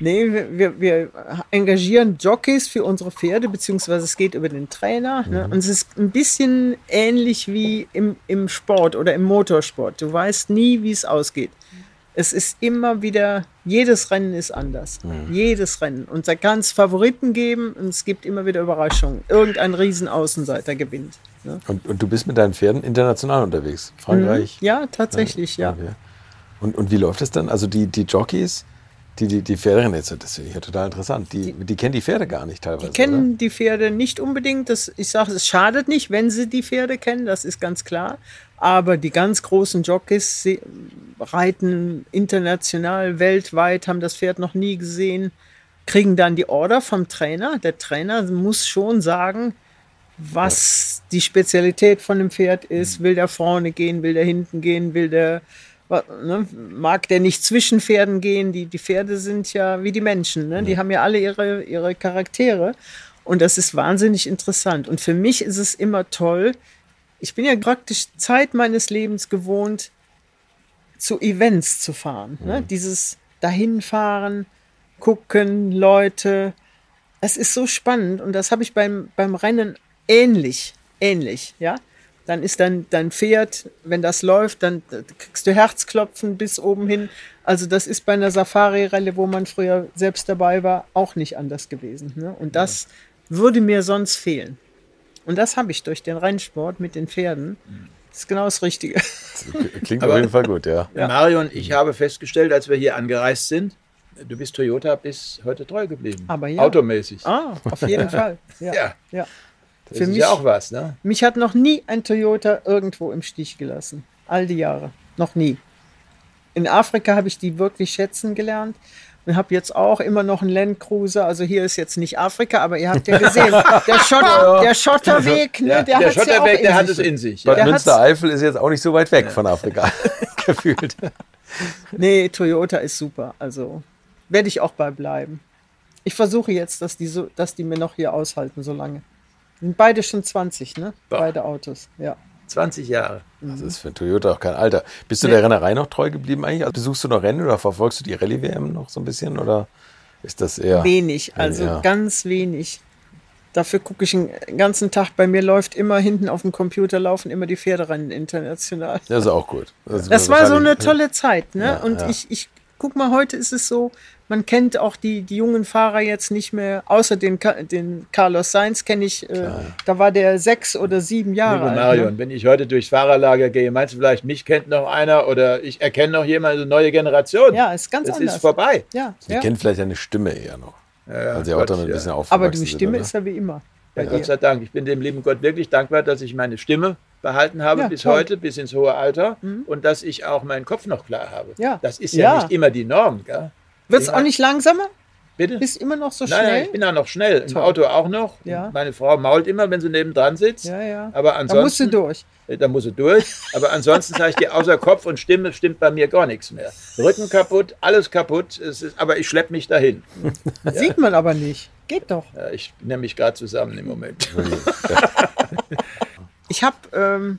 Nee, wir, wir, engagieren Jockeys für unsere Pferde, beziehungsweise es geht über den Trainer. Ne? Und es ist ein bisschen ähnlich wie im, im Sport oder im Motorsport. Du weißt nie, wie es ausgeht. Es ist immer wieder, jedes Rennen ist anders. Jedes Rennen. Und da kann es Favoriten geben und es gibt immer wieder Überraschungen. Irgendein Riesenaußenseiter gewinnt. Ne? Und, und du bist mit deinen Pferden international unterwegs. Frankreich. Ja, tatsächlich, ja. Okay. Und, und wie läuft es dann? Also die, die Jockeys, die, die, die Pferderennen, jetzt, das finde ich ja total interessant. Die, die, kennen die Pferde gar nicht teilweise. Die kennen die Pferde nicht unbedingt. Das, ich sage, es schadet nicht, wenn sie die Pferde kennen, das ist ganz klar. Aber die ganz großen Jockeys reiten international, weltweit, haben das Pferd noch nie gesehen, kriegen dann die Order vom Trainer. Der Trainer muss schon sagen, was die Spezialität von dem Pferd ist. Will der vorne gehen, will der hinten gehen, will der, ne, mag der nicht zwischen Pferden gehen. Die, die Pferde sind ja wie die Menschen, ne? die haben ja alle ihre, ihre Charaktere. Und das ist wahnsinnig interessant. Und für mich ist es immer toll. Ich bin ja praktisch Zeit meines Lebens gewohnt, zu Events zu fahren. Ne? Dieses Dahinfahren, gucken, Leute. Es ist so spannend und das habe ich beim, beim Rennen ähnlich, ähnlich, ja. Dann ist dein, dein Pferd, wenn das läuft, dann kriegst du Herzklopfen bis oben hin. Also das ist bei einer Safari-Rallye, wo man früher selbst dabei war, auch nicht anders gewesen. Ne? Und das würde mir sonst fehlen. Und das habe ich durch den Rennsport mit den Pferden. Das ist genau das Richtige. Klingt <laughs> Aber- auf jeden Fall gut, ja. Marion, ich habe festgestellt, als wir hier angereist sind, du bist Toyota bis heute treu geblieben. Aber ja. Automäßig. Ah, auf jeden <laughs> Fall. Ja. Ja. ja. Das Für ist mich, ja auch was, ne? mich hat noch nie ein Toyota irgendwo im Stich gelassen. All die Jahre. Noch nie. In Afrika habe ich die wirklich schätzen gelernt. Und habe jetzt auch immer noch einen Land Cruiser. Also hier ist jetzt nicht Afrika, aber ihr habt ja gesehen, <laughs> der, Schotter, der Schotterweg, ne, Ja, der, der hat's ja auch Schotterweg, in der hat es in sich. Bad Der Münstereifel ist jetzt auch nicht so weit weg von Afrika, <laughs> gefühlt. Nee, Toyota ist super. Also werde ich auch bei bleiben. Ich versuche jetzt, dass die, so, dass die mir noch hier aushalten so lange. Sind beide schon 20, ne? Boah. Beide Autos, ja. 20 Jahre. Das ist für Toyota auch kein Alter. Bist du Nee. der Rennerei noch treu geblieben eigentlich? Also besuchst du noch Rennen oder verfolgst du die Rallye-WM noch so ein bisschen? Oder ist das eher. Wenig, also Ja. ganz wenig. Dafür gucke ich den ganzen Tag. Bei mir läuft immer hinten auf dem Computer laufen immer die Pferderennen international. Das ist auch gut. ist Das war so eine <laughs> tolle Zeit, ne? Ja, und ja. ich, ich guck mal, heute ist es so, man kennt auch die, die jungen Fahrer jetzt nicht mehr, außer den, den Carlos Sainz kenne ich, äh, da war der sechs oder sieben Jahre Liebe alt. Marion, Ne? wenn ich heute durchs Fahrerlager gehe, meinst du vielleicht, mich kennt noch einer oder ich erkenne noch jemand, eine neue Generation? Ja, ist ganz Das anders. ist vorbei. Ja, Die ja. kennt vielleicht eine Stimme eher noch. Ja, weil sie auch Gott, damit ein ja. bisschen aufgewachsen Aber die sind, Stimme oder? ist ja wie immer. Ja, Gott dir. sei Dank. Ich bin dem lieben Gott wirklich dankbar, dass ich meine Stimme behalten habe Ja, bis toll. Mhm. heute, bis ins hohe Alter und dass ich auch meinen Kopf noch klar habe. Ja. Das ist ja, Ja. nicht immer die Norm. Gell? Wird's Ja. auch nicht langsamer? Bitte? Bist immer noch so Nein, nein, schnell? ich bin auch noch schnell. Im Toll. Auto auch noch. Ja. Meine Frau mault immer, wenn sie nebendran sitzt. ja, ja. Aber da musst ansonsten, du durch. Äh, Da muss sie durch. Aber ansonsten sage ich dir, außer Kopf und Stimme stimmt bei mir gar nichts mehr. Rücken kaputt, alles kaputt. Es ist, aber ich schleppe mich dahin. <laughs> Sieht man aber nicht. Geht doch. Ja, ich nehme mich gerade zusammen im Moment. <laughs> <laughs> Ich habe, ähm,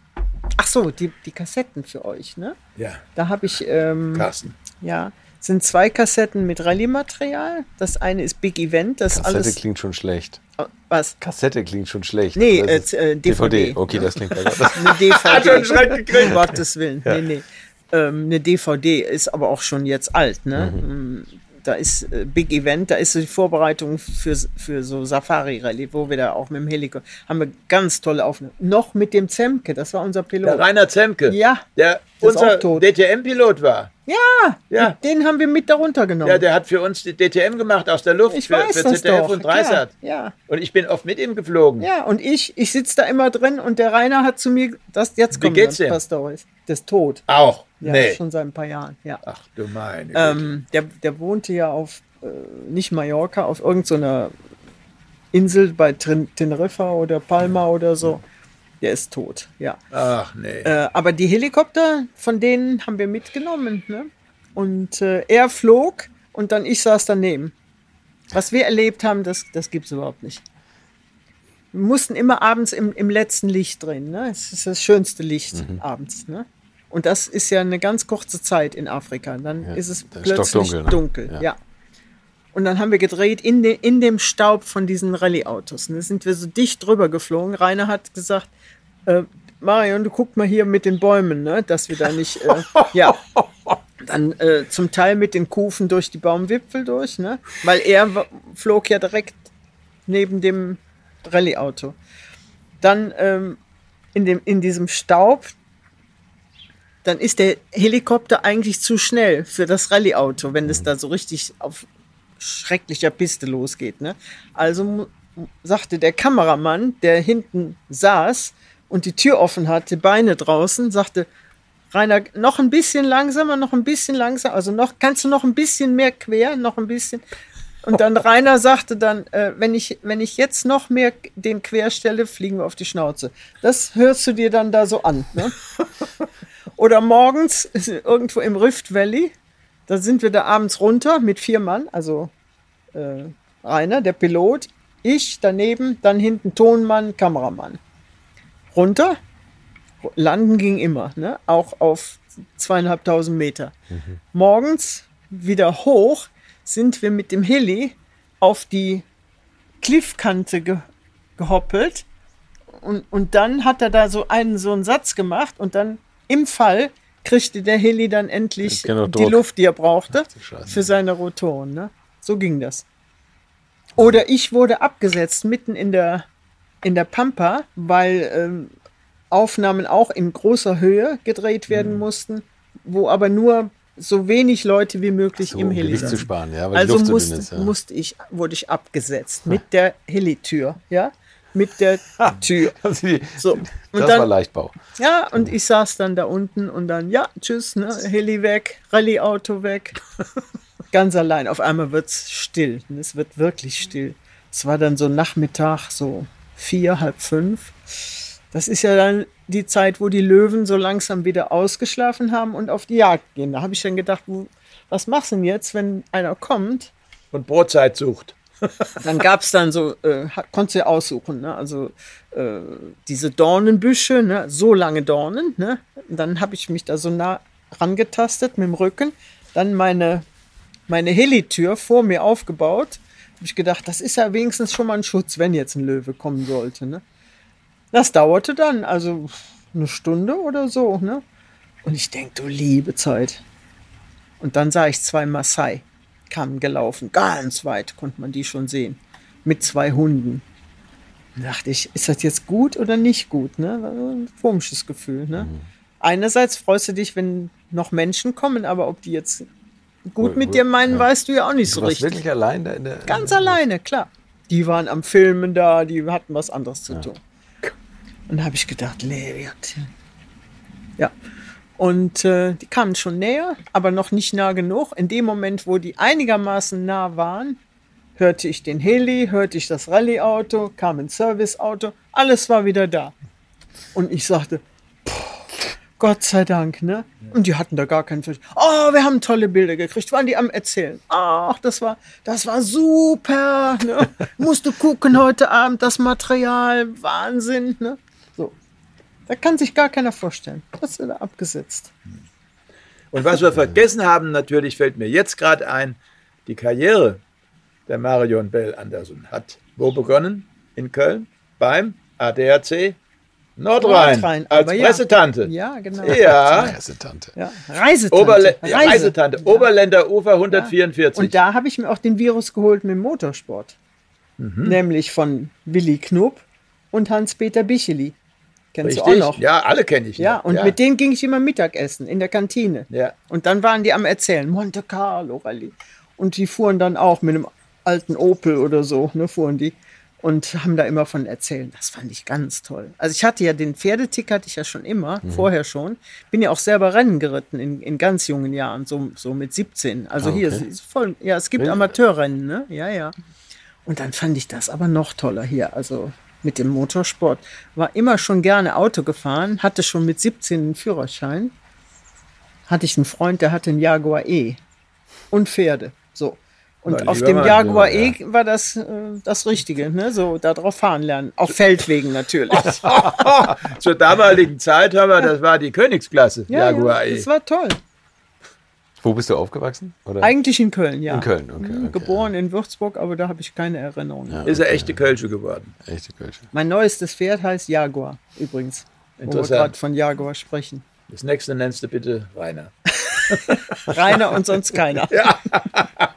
ach so, die, die Kassetten für euch, ne? Ja, Da habe ich, ähm, Carsten. ja, sind zwei Kassetten mit Rallye-Material. Das eine ist Big Event, das Kassette alles. klingt schon schlecht. Was? Kassette klingt schon schlecht. Nee, äh, äh, DVD. Okay, das klingt besser. <laughs> Eine DVD. Hat. Um Gottes Willen. Nee, nee. Ähm, eine DVD ist aber auch schon jetzt alt, ne? Mhm. Da ist äh, Big Event, da ist die Vorbereitung für, für so Safari-Rallye, wo wir da auch mit dem Helikopter haben wir ganz tolle Aufnahmen. Noch mit dem Zemke, das war unser Pilot. Der Rainer Zemke, Ja, der unser auch tot. DTM-Pilot war. Ja, Ja. den haben wir mit darunter genommen. Ja, der hat für uns die DTM gemacht aus der Luft ich für, weiß für das ZDF doch. und Dreisat. Ja, ja. Und ich bin oft mit ihm geflogen. Ja, und ich, ich sitze da immer drin und der Rainer hat zu mir, das, jetzt Wie kommen geht's dann Storys. Der ist tot. Auch? Ja, nee. schon seit ein paar Jahren, ja. Ach du meine Güte. Ähm, der, der wohnte ja auf, äh, nicht Mallorca, auf irgendeiner Insel bei Teneriffa oder Palma oder so. Der ist tot, ja. Ach nee. Äh, aber die Helikopter, von denen haben wir mitgenommen. Ne? Und äh, er flog und dann ich saß daneben. Was wir erlebt haben, das, das gibt es überhaupt nicht. Wir mussten immer abends im, im letzten Licht drehen. Ne? Es ist das schönste Licht abends. Ne? Und das ist ja eine ganz kurze Zeit in Afrika. Dann Ja, ist es plötzlich stockdunkel, ne? dunkel. Ja. Ja. Und dann haben wir gedreht in, de, in dem Staub von diesen Rallye-Autos. Und da sind wir so dicht drüber geflogen. Rainer hat gesagt, äh, Marion, du guck mal hier mit den Bäumen, ne? dass wir da nicht, äh, ja. Dann äh, zum Teil mit den Kufen durch die Baumwipfel durch, ne? weil er flog ja direkt neben dem Rallye-Auto. Dann ähm, in, dem, in diesem Staub, dann ist der Helikopter eigentlich zu schnell für das Rallye-Auto, wenn es da so richtig auf schrecklicher Piste losgeht. Ne? Also sagte der Kameramann, der hinten saß und die Tür offen hatte, Beine draußen, sagte, Rainer, noch ein bisschen langsamer, noch ein bisschen langsamer, also noch, kannst du noch ein bisschen mehr quer, noch ein bisschen. Und dann Rainer sagte dann, äh, wenn, ich, wenn ich jetzt noch mehr den quer stelle, fliegen wir auf die Schnauze. Das hörst du dir dann da so an. Ne? <laughs> Oder morgens <laughs> irgendwo im Rift Valley, da sind wir da abends runter mit vier Mann, also äh, Rainer, der Pilot, ich daneben, dann hinten Tonmann, Kameramann. Runter, landen ging immer, ne? auch auf zweieinhalbtausend Meter. Morgens wieder hoch sind wir mit dem Heli auf die Cliffkante ge gehoppelt und, und dann hat er da so einen so einen Satz gemacht und dann im Fall kriegte der Heli dann endlich Genau, die. Luft, die er brauchte Scheiße. für seine Rotoren. Ne? So ging das. Oder ich wurde abgesetzt mitten in der, in der Pampa, weil ähm, Aufnahmen auch in großer Höhe gedreht werden Mhm. mussten, wo aber nur so wenig Leute wie möglich So, im um Heli Gewicht zu sparen, ja, weil Also musste, ist. Ja. musste ich, wurde ich abgesetzt mit der Helitür, ja, mit der Tür. <laughs> Also So. Und das war dann, Leichtbau. ja, und ich saß dann da unten und dann, ja, tschüss, ne, Heli weg, Rallye-Auto weg. <laughs> Ganz allein. Auf einmal wird es still. Es wird wirklich still. Es war dann so Nachmittag, so vier, halb fünf. Das ist ja dann die Zeit, wo die Löwen so langsam wieder ausgeschlafen haben und auf die Jagd gehen. Da habe ich dann gedacht, was machst du denn jetzt, wenn einer kommt? Und Brotzeit sucht. <laughs> Dann gab es dann so, äh, konntest du ja aussuchen, ne? also äh, diese Dornenbüsche, ne? so lange Dornen. Ne? Und dann habe ich mich da so nah rangetastet mit dem Rücken, dann meine, meine Helitür vor mir aufgebaut. Habe ich gedacht, das ist ja wenigstens schon mal ein Schutz, wenn jetzt ein Löwe kommen sollte. Ne? Das dauerte dann, also eine Stunde oder so. Ne? Und ich denke, du liebe Zeit. Und dann sah ich zwei Maasai kamen gelaufen, ganz weit konnte man die schon sehen, mit zwei Hunden. Da dachte ich, ist das jetzt gut oder nicht gut? Ne? Ein komisches Gefühl. Ne? Einerseits freust du dich, wenn noch Menschen kommen, aber ob die jetzt gut mit dir meinen, ja. weißt du ja auch nicht so Du warst richtig. wirklich allein da in der. Ganz alleine, klar. Die waren am Filmen da, die hatten was anderes zu tun. Und da habe ich gedacht, Leviat. Ja. Und äh, die kamen schon näher, aber noch nicht nah genug. In dem Moment, wo die einigermaßen nah waren, hörte ich den Heli, hörte ich das Rallye-Auto, kam ein Serviceauto, alles war wieder da. Und ich sagte, "Puh, Gott sei Dank, ne? Und die hatten da gar keinen Fisch. Oh, wir haben tolle Bilder gekriegt. Waren die am Erzählen? Ach, das war, das war super. Ne? <laughs> Musst du gucken heute Abend, das Material, Wahnsinn, ne? So. Da kann sich gar keiner vorstellen. Das ist da abgesetzt. Und was wir vergessen haben, natürlich fällt mir jetzt gerade ein, die Karriere der Marion Bell Anderson hat wo begonnen? In Köln beim ADAC Nordrhein, Nordrhein, als aber ja. Pressetante. Ja, genau. Ja, Pressetante. Ja. Reisetante. Oberle ja, Reise. Reisetante, Oberländer Ufer 144. Und da habe ich mir auch den Virus geholt mit dem Motorsport. Mhm. Nämlich von Willi Knupp und Hans-Peter Bicheli. Kennst Richtig? du auch noch? Ja, alle kenne ich. Ja, noch. und mit denen ging ich immer Mittagessen in der Kantine. Ja. Und dann waren die am Erzählen, Monte Carlo Rallye. Und die fuhren dann auch mit einem alten Opel oder so, ne, fuhren die. Und haben da immer von erzählen. Das fand ich ganz toll. Also ich hatte ja den Pferdetick hatte ich ja schon immer, Mhm. vorher schon. Bin ja auch selber Rennen geritten in, in ganz jungen Jahren, so, so mit 17. Also Ah, hier okay. ist ist voll, ja, es gibt Amateurrennen, ne? Ja, ja. Und dann fand ich das aber noch toller hier. Also mit dem Motorsport. War immer schon gerne Auto gefahren, hatte schon mit 17 einen Führerschein. Hatte ich einen Freund, der hatte einen Jaguar E. Und Pferde. So. Und Na, auf dem Jaguar ja. E war das äh, das Richtige, ne? So, da drauf fahren lernen. Auf Feldwegen natürlich. <laughs> Zur damaligen Zeit haben wir, das war die Königsklasse, Jaguar ja, E. das war toll. Wo bist du aufgewachsen? Oder? Eigentlich in Köln, ja. In Köln, okay, Mhm, okay, Geboren in Würzburg, aber da habe ich keine Erinnerung. Ist er echte Kölsche geworden. Echte Kölsche. Mein neuestes Pferd heißt Jaguar, übrigens. Wo wir Interessant. gerade von Jaguar sprechen. Das nächste nennst du bitte Rainer. <laughs> Rainer und sonst keiner. <laughs>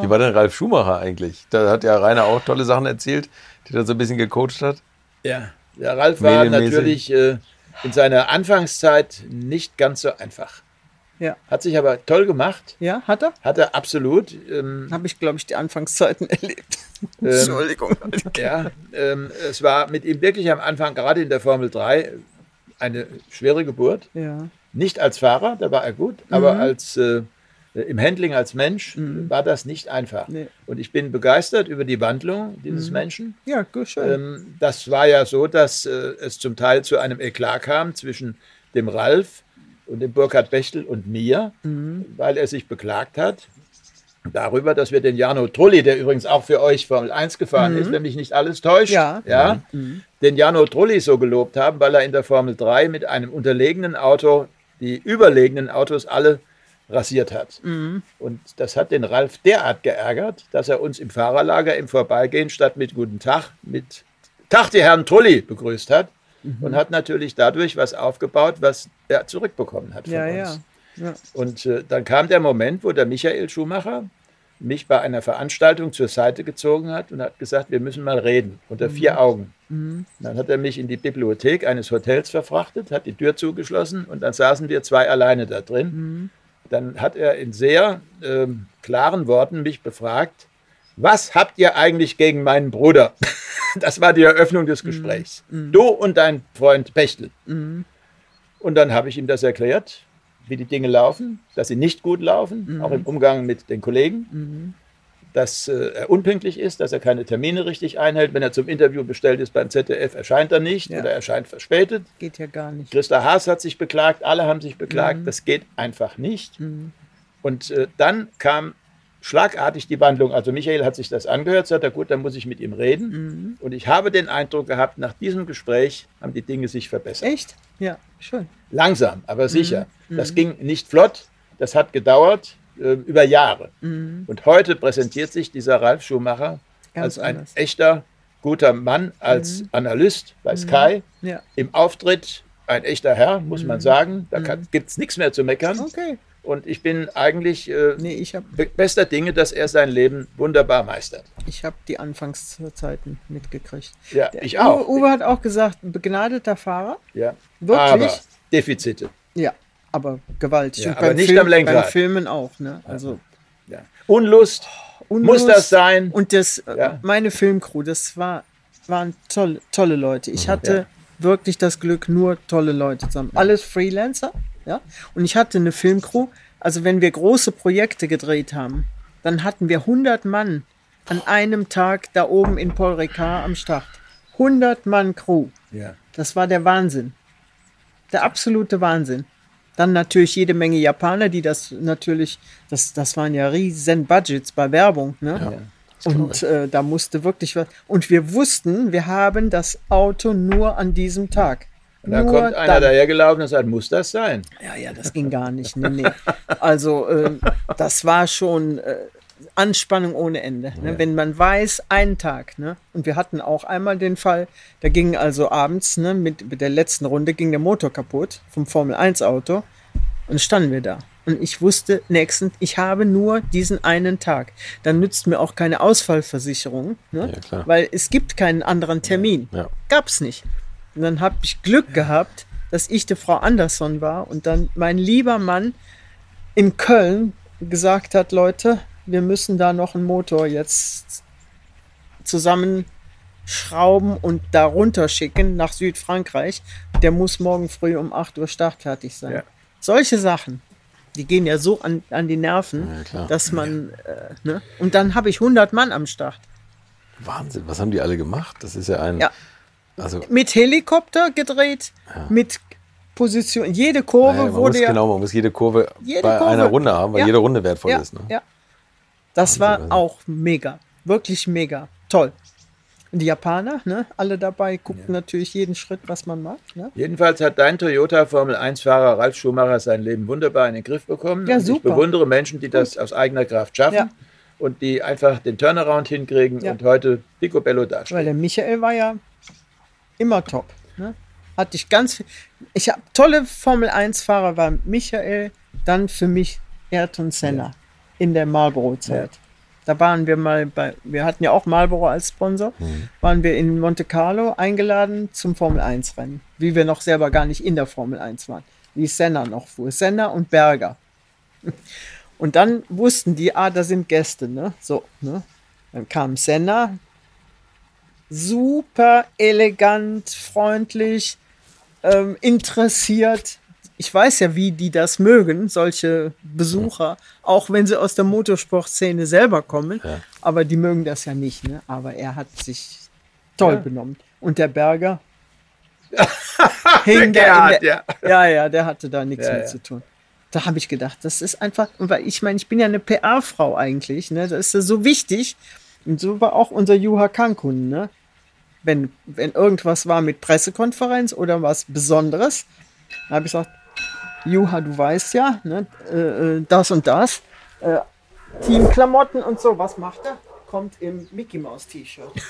Wie war denn Ralf Schumacher eigentlich? Da hat ja Rainer auch tolle Sachen erzählt, die er so ein bisschen gecoacht hat. Ja, der Ralf war natürlich äh, in seiner Anfangszeit nicht ganz so einfach. Ja. Hat sich aber toll gemacht. Ja, hat er? Hat er absolut. Ähm, Habe ich, glaube ich, die Anfangszeiten <laughs> erlebt. Entschuldigung. <laughs> ja, ähm, es war mit ihm wirklich am Anfang, gerade in der Formel 3, eine schwere Geburt. Ja. Nicht als Fahrer, da war er gut, aber als äh, im Handling als Mensch war das nicht einfach. Nee. Und ich bin begeistert über die Wandlung dieses Menschen. Ja, gut, schön. Ähm, das war ja so, dass äh, es zum Teil zu einem Eklat kam zwischen dem Ralf und dem Burkhard Bechtel und mir, weil er sich beklagt hat darüber, dass wir den Jano Trulli, der übrigens auch für euch Formel 1 gefahren ist, wenn mich nicht alles täuscht, Ja. ja, den Jano Trulli so gelobt haben, weil er in der Formel 3 mit einem unterlegenen Auto die überlegenen Autos alle rasiert hat. Und das hat den Ralf derart geärgert, dass er uns im Fahrerlager im Vorbeigehen statt mit Guten Tag mit Tag, die Herren Trulli begrüßt hat und hat natürlich dadurch was aufgebaut, was er zurückbekommen hat von ja, uns. ja. ja. Und äh, dann kam der Moment, wo der Michael Schumacher mich bei einer Veranstaltung zur Seite gezogen hat und hat gesagt, wir müssen mal reden, unter vier Augen. Dann hat er mich in die Bibliothek eines Hotels verfrachtet, hat die Tür zugeschlossen und dann saßen wir zwei alleine da drin. Dann hat er in sehr ähm, klaren Worten mich befragt, was habt ihr eigentlich gegen meinen Bruder? <laughs> Das war die Eröffnung des Gesprächs. Du und dein Freund Pechtel. Und dann habe ich ihm das erklärt, wie die Dinge laufen, dass sie nicht gut laufen, auch im Umgang mit den Kollegen, dass äh, er unpünktlich ist, dass er keine Termine richtig einhält. Wenn er zum Interview bestellt ist beim ZDF, erscheint er nicht Ja. oder erscheint verspätet. Geht ja gar nicht. Christa Haas hat sich beklagt, alle haben sich beklagt, das geht einfach nicht. Und äh, dann kam schlagartig die Wandlung. Also Michael hat sich das angehört, sagt er, gut, dann muss ich mit ihm reden. Und ich habe den Eindruck gehabt, nach diesem Gespräch haben die Dinge sich verbessert. Echt? Ja, schön. Langsam, aber sicher. Mhm. Das ging nicht flott, das hat gedauert äh, über Jahre. Und heute präsentiert sich dieser Ralf Schumacher Mhm. Ganz als ein anders. echter, guter Mann, als Analyst bei Sky. Ja. Im Auftritt ein echter Herr, muss Mhm. man sagen. Da gibt es nichts mehr zu meckern. Okay. Und ich bin eigentlich äh, Nee, ich habe be- bester Dinge, dass er sein Leben wunderbar meistert. ich hab die Anfangszeiten mitgekriegt. Ja, Der ich auch. Uwe, Uwe hat auch gesagt, begnadeter Fahrer. Ja. Wirklich? Aber Defizite. Ja, aber gewaltig. Ja, Und aber beim nicht Film, am Lenkrad. Beim Filmen auch, ne? Also Ja. Unlust. Unlust. Muss das sein? Und das, äh, Ja. meine Filmcrew, das war, waren tolle, tolle Leute. Ich hatte Ja. wirklich das Glück, nur tolle Leute zusammen. Alles Freelancer, ja. Und ich hatte eine Filmcrew. Also wenn wir große Projekte gedreht haben, dann hatten wir 100 Mann an einem Tag da oben in Paul Ricard am Start. 100 Mann Crew. Ja. Das war der Wahnsinn. Der absolute Wahnsinn. Dann natürlich jede Menge Japaner, die das natürlich, das, das waren ja riesen Budgets bei Werbung. Ne? Und äh, da musste wirklich was. Und wir wussten, wir haben das Auto nur an diesem Tag. Und da nur kommt einer dann. dahergelaufen und sagt, muss das sein? Ja, ja, das ging gar nicht. Nee, nee. Also, ähm, das war schon äh, Anspannung ohne Ende. Ne? Wenn man weiß, einen Tag. Ne? Und wir hatten auch einmal den Fall, da ging also abends ne, mit, mit der letzten Runde ging der Motor kaputt vom Formel-1-Auto. Und standen wir da. Und ich wusste nächsten, ich habe nur diesen einen Tag. Dann nützt mir auch keine Ausfallversicherung, ne? Ja, weil es gibt keinen anderen Termin. Ja. Gab's nicht. Und dann habe ich Glück gehabt, dass ich die Frau Andersson war und dann mein lieber Mann in Köln gesagt hat, Leute, wir müssen da noch einen Motor jetzt zusammenschrauben und da runterschicken nach Südfrankreich. Der muss morgen früh um 8 Uhr startfertig sein. Ja. Solche Sachen, die gehen ja so an, an die Nerven, Ja, dass man, äh, ne? Und dann habe ich 100 Mann am Start. Wahnsinn, was haben die alle gemacht? Das ist ja ein. Ja. Also, Mit Helikopter gedreht, mit Position, jede Kurve naja, man wurde muss, ja genau, man muss jede Kurve Jede bei Kurve. einer Runde haben, weil Ja. jede Runde wertvoll ja, ist. Ne? ja. Das war auch mega. Wirklich mega. Toll. Und die Japaner, ne, alle dabei, guckten natürlich jeden Schritt, was man macht. Ne? Jedenfalls hat dein Toyota Formel 1-Fahrer Ralf Schumacher sein Leben wunderbar in den Griff bekommen. Ja, und Ich super. bewundere Menschen, die das aus eigener Kraft schaffen Ja. und die einfach den Turnaround hinkriegen Ja. und heute picobello Weil dastehen. der Michael war ja immer top. Ne? Hatte ich ganz viel. Ich habe tolle Formel 1-Fahrer, war Michael, dann für mich Ayrton Senna in der Marlboro-Zeit. Da waren wir mal bei, wir hatten ja auch Marlboro als Sponsor, waren wir in Monte Carlo eingeladen zum Formel 1-Rennen, wie wir noch selber gar nicht in der Formel 1 waren, wie Senna noch fuhr. Senna und Berger. <laughs> Und dann wussten die, ah, da sind Gäste, ne? So, ne? Dann kam Senna, super elegant, freundlich, ähm, interessiert. Ich weiß ja, wie die das mögen, solche Besucher, auch wenn sie aus der Motorsportszene selber kommen. Ja. Aber die mögen das ja nicht. Ne? Aber er hat sich toll Ja. benommen. Und der Berger <laughs> hing Der da der, ja. ja, ja, der hatte da nichts Ja, mit ja. zu tun. Da habe ich gedacht, das ist einfach, weil ich meine, ich bin ja eine PR-Frau eigentlich, ne? Das ist ja so wichtig. Und so war auch unser Juha Kankun, ne? Wenn, wenn irgendwas war mit Pressekonferenz oder was Besonderes, dann habe ich gesagt, Juha, du weißt ja, ne, äh, äh, das und das. Äh, Teamklamotten und so, was macht er? Kommt im Mickey Mouse T-Shirt. <laughs>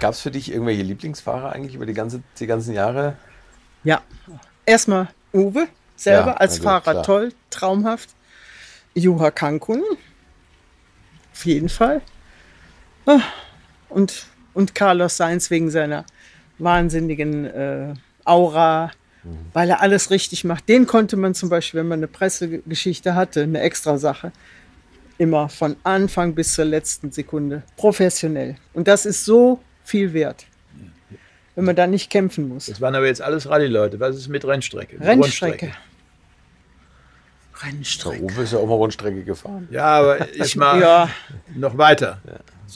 Gab es für dich irgendwelche Lieblingsfahrer eigentlich über die, ganze, die ganzen Jahre? Ja, erstmal Uwe selber Ja, als gut, Fahrer klar. toll, traumhaft. Juha Kankun, auf jeden Fall. Ah, Und, und Carlos Sainz wegen seiner wahnsinnigen äh, Aura, Mhm. weil er alles richtig macht. Den konnte man zum Beispiel, wenn man eine Pressegeschichte hatte, eine extra Sache, immer von Anfang bis zur letzten Sekunde professionell. Und das ist so viel wert, wenn man da nicht kämpfen muss. Das waren aber jetzt alles Rallye-Leute. Was ist mit Rennstrecke? Mit Rennstrecke. Der Rennstrecke. Uwe ist ja auch mal Rundstrecke gefahren. Ja, aber <laughs> ich mal Ja, noch weiter.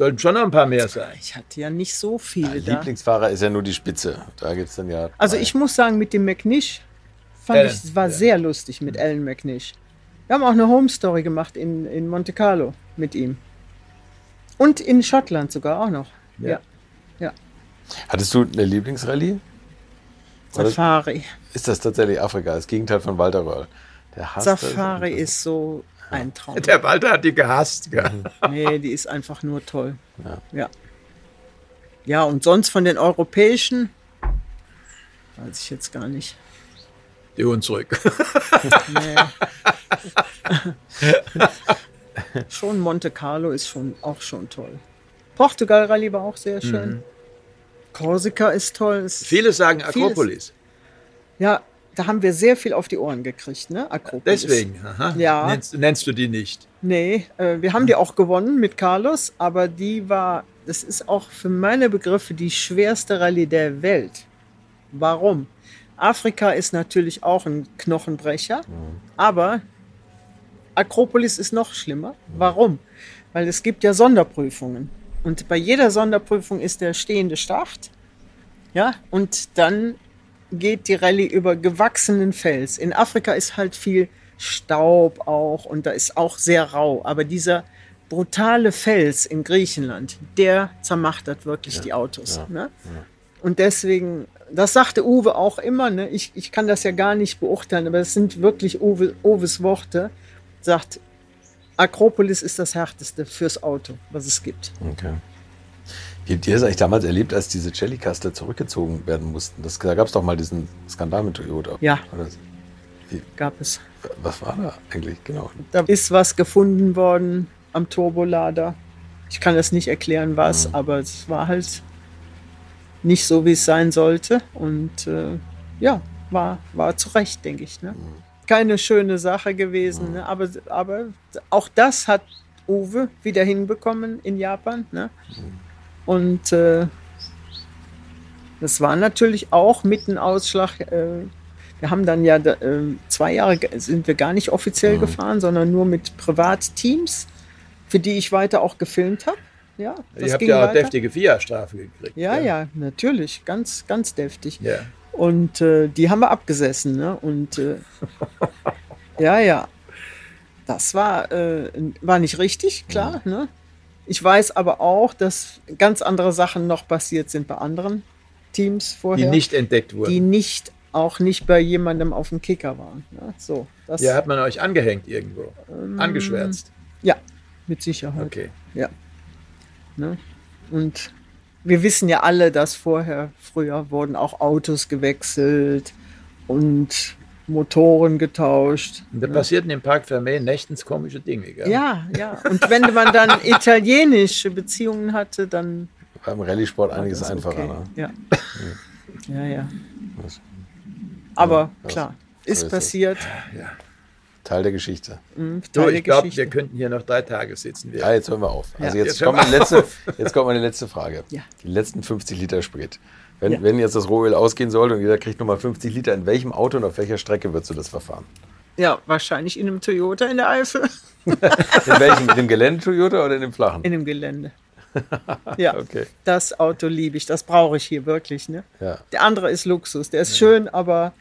Sollten schon noch ein paar mehr sein. ich hatte ja nicht so viele da. Lieblingsfahrer ist ja nur die Spitze. Da gibt es dann ja. Also ich muss sagen, mit dem McNish fand Alan, ich, es war ja. sehr lustig mit Alan McNish. Wir haben auch eine Home Story gemacht in, in Monte Carlo mit ihm. Und in Schottland sogar auch noch. Ja. Ja. Hattest du eine Lieblingsrallye? Safari. ist das tatsächlich Afrika? Das Gegenteil von Walter Röhrl. Der hasst das. Safari ist so ein Traum. Der Walter hat die gehasst. gell? Nee, die ist einfach nur toll. Ja. Ja. Ja, und sonst von den europäischen weiß ich jetzt gar nicht. Die holen zurück. <laughs> Schon Monte Carlo ist schon auch schon toll. Portugal Rallye war auch sehr schön. Korsika ist toll. Viele sagen Vieles. Akropolis. Ja, da haben wir sehr viel auf die Ohren gekriegt, ne? Akropolis. Deswegen. Aha. Ja. Nennst, nennst du die nicht? Nee, äh, wir haben die auch gewonnen mit Carlos, aber die war, das ist auch für meine Begriffe die schwerste Rallye der Welt. Warum? Afrika ist natürlich auch ein Knochenbrecher, aber Akropolis ist noch schlimmer. Warum? Weil es gibt ja Sonderprüfungen. Und bei jeder Sonderprüfung ist der stehende Start. Ja, und dann geht die Rallye über gewachsenen Fels. In Afrika ist halt viel Staub auch und da ist auch sehr rau. Aber dieser brutale Fels in Griechenland, der zermachtert wirklich die Autos. Ne? Und deswegen, das sagte Uwe auch immer, ne? ich, ich kann das ja gar nicht beurteilen, aber es sind wirklich Uwe, Uwes Worte, sagt, Akropolis ist das härteste fürs Auto, was es gibt. Okay. Wie habt ihr das eigentlich damals erlebt, als diese Jellycaster zurückgezogen werden mussten? Das, da gab es doch mal diesen Skandal mit Toyota. Ja. Oder, Gab es. was war da eigentlich? Genau. Da ist was gefunden worden am Turbolader. Ich kann das nicht erklären, was, aber es war halt nicht so, wie es sein sollte. Und äh, ja, war, war zu Recht, denke ich. Ne? Keine schöne Sache gewesen, ne? aber, aber auch das hat Uwe wieder hinbekommen in Japan. Ne? Und äh, das war natürlich auch mit ein Ausschlag. Äh, wir haben dann ja äh, zwei Jahre sind wir gar nicht offiziell gefahren, sondern nur mit Privatteams, für die ich weiter auch gefilmt habe. Ja, das Ihr habt ja auch weiter. deftige FIA-Strafe gekriegt. Ja, ja, natürlich, ganz, ganz deftig. ja. Und äh, die haben wir abgesessen, ne? Und äh, <laughs> ja, ja. Das war, äh, war nicht richtig, klar. Ne? Ich weiß aber auch, dass ganz andere Sachen noch passiert sind bei anderen Teams Die vorher, nicht entdeckt wurden. die nicht auch nicht bei jemandem auf dem Kicker waren. Ne? So, das, ja, hat man euch angehängt irgendwo. Angeschwärzt. ja, mit Sicherheit. Okay. Ne? Und wir wissen ja alle, dass vorher, früher wurden auch Autos gewechselt und Motoren getauscht. Und da passierten im Park Fermé nächtens komische Dinge. Gell? Ja, ja. Und wenn man dann <laughs> italienische Beziehungen hatte, dann Beim Rallye-Sport einiges das einfacher. okay. Ne? Ja. ja, ja. Aber Ja, klar, so ist ist passiert. Teil der Geschichte. mh, Du, Teil ich der glaube, wir könnten hier noch drei Tage sitzen. Wir. Ja, jetzt hören wir auf. Also Ja. jetzt, Jetzt kommt meine letzte, <laughs> jetzt kommt meine letzte Frage. Ja. Die letzten 50 Liter Sprit. Wenn, Ja. wenn jetzt das Rohöl ausgehen sollte und jeder kriegt nochmal 50 Liter, in welchem Auto und auf welcher Strecke würdest du das verfahren? Ja, wahrscheinlich in einem Toyota in der Eifel, <laughs> In welchem? in dem Gelände-Toyota oder in dem flachen? in dem Gelände. <laughs> Ja, Okay. das Auto liebe ich, das brauche ich hier wirklich. Ne? Ja. Der andere ist Luxus, der ist schön, aber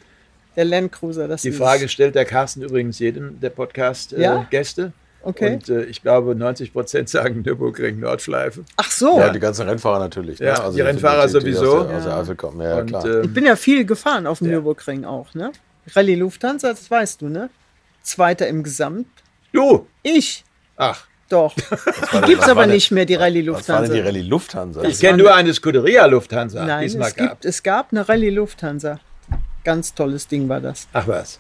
der Land Cruiser, das Die ist Frage stellt der Carsten übrigens jedem der Podcast-Gäste. Ja? Äh, Gäste. Okay. Und äh, ich glaube, 90 Prozent sagen Nürburgring Nordschleife. Ach so, Ja, die ganzen Rennfahrer natürlich. Ja, ne? Also die Rennfahrer die- die- die sowieso. Aus der, aus der Eifel kommen. Ja, ja, und klar. äh, ich bin ja viel gefahren auf dem Ja. Nürburgring auch. Ne? Rallye Lufthansa, das weißt du, ne? Zweiter im Gesamt. du! Ich, Ach, doch. Die gibt es aber denn- nicht mehr, die Rallye Was war denn Lufthansa. die Rallye Lufthansa? ich kenne nur eine Scuderia Lufthansa, die Nein, es mal es, gab. gibt, es gab eine Rallye Lufthansa. Ganz tolles Ding war das. Ach was.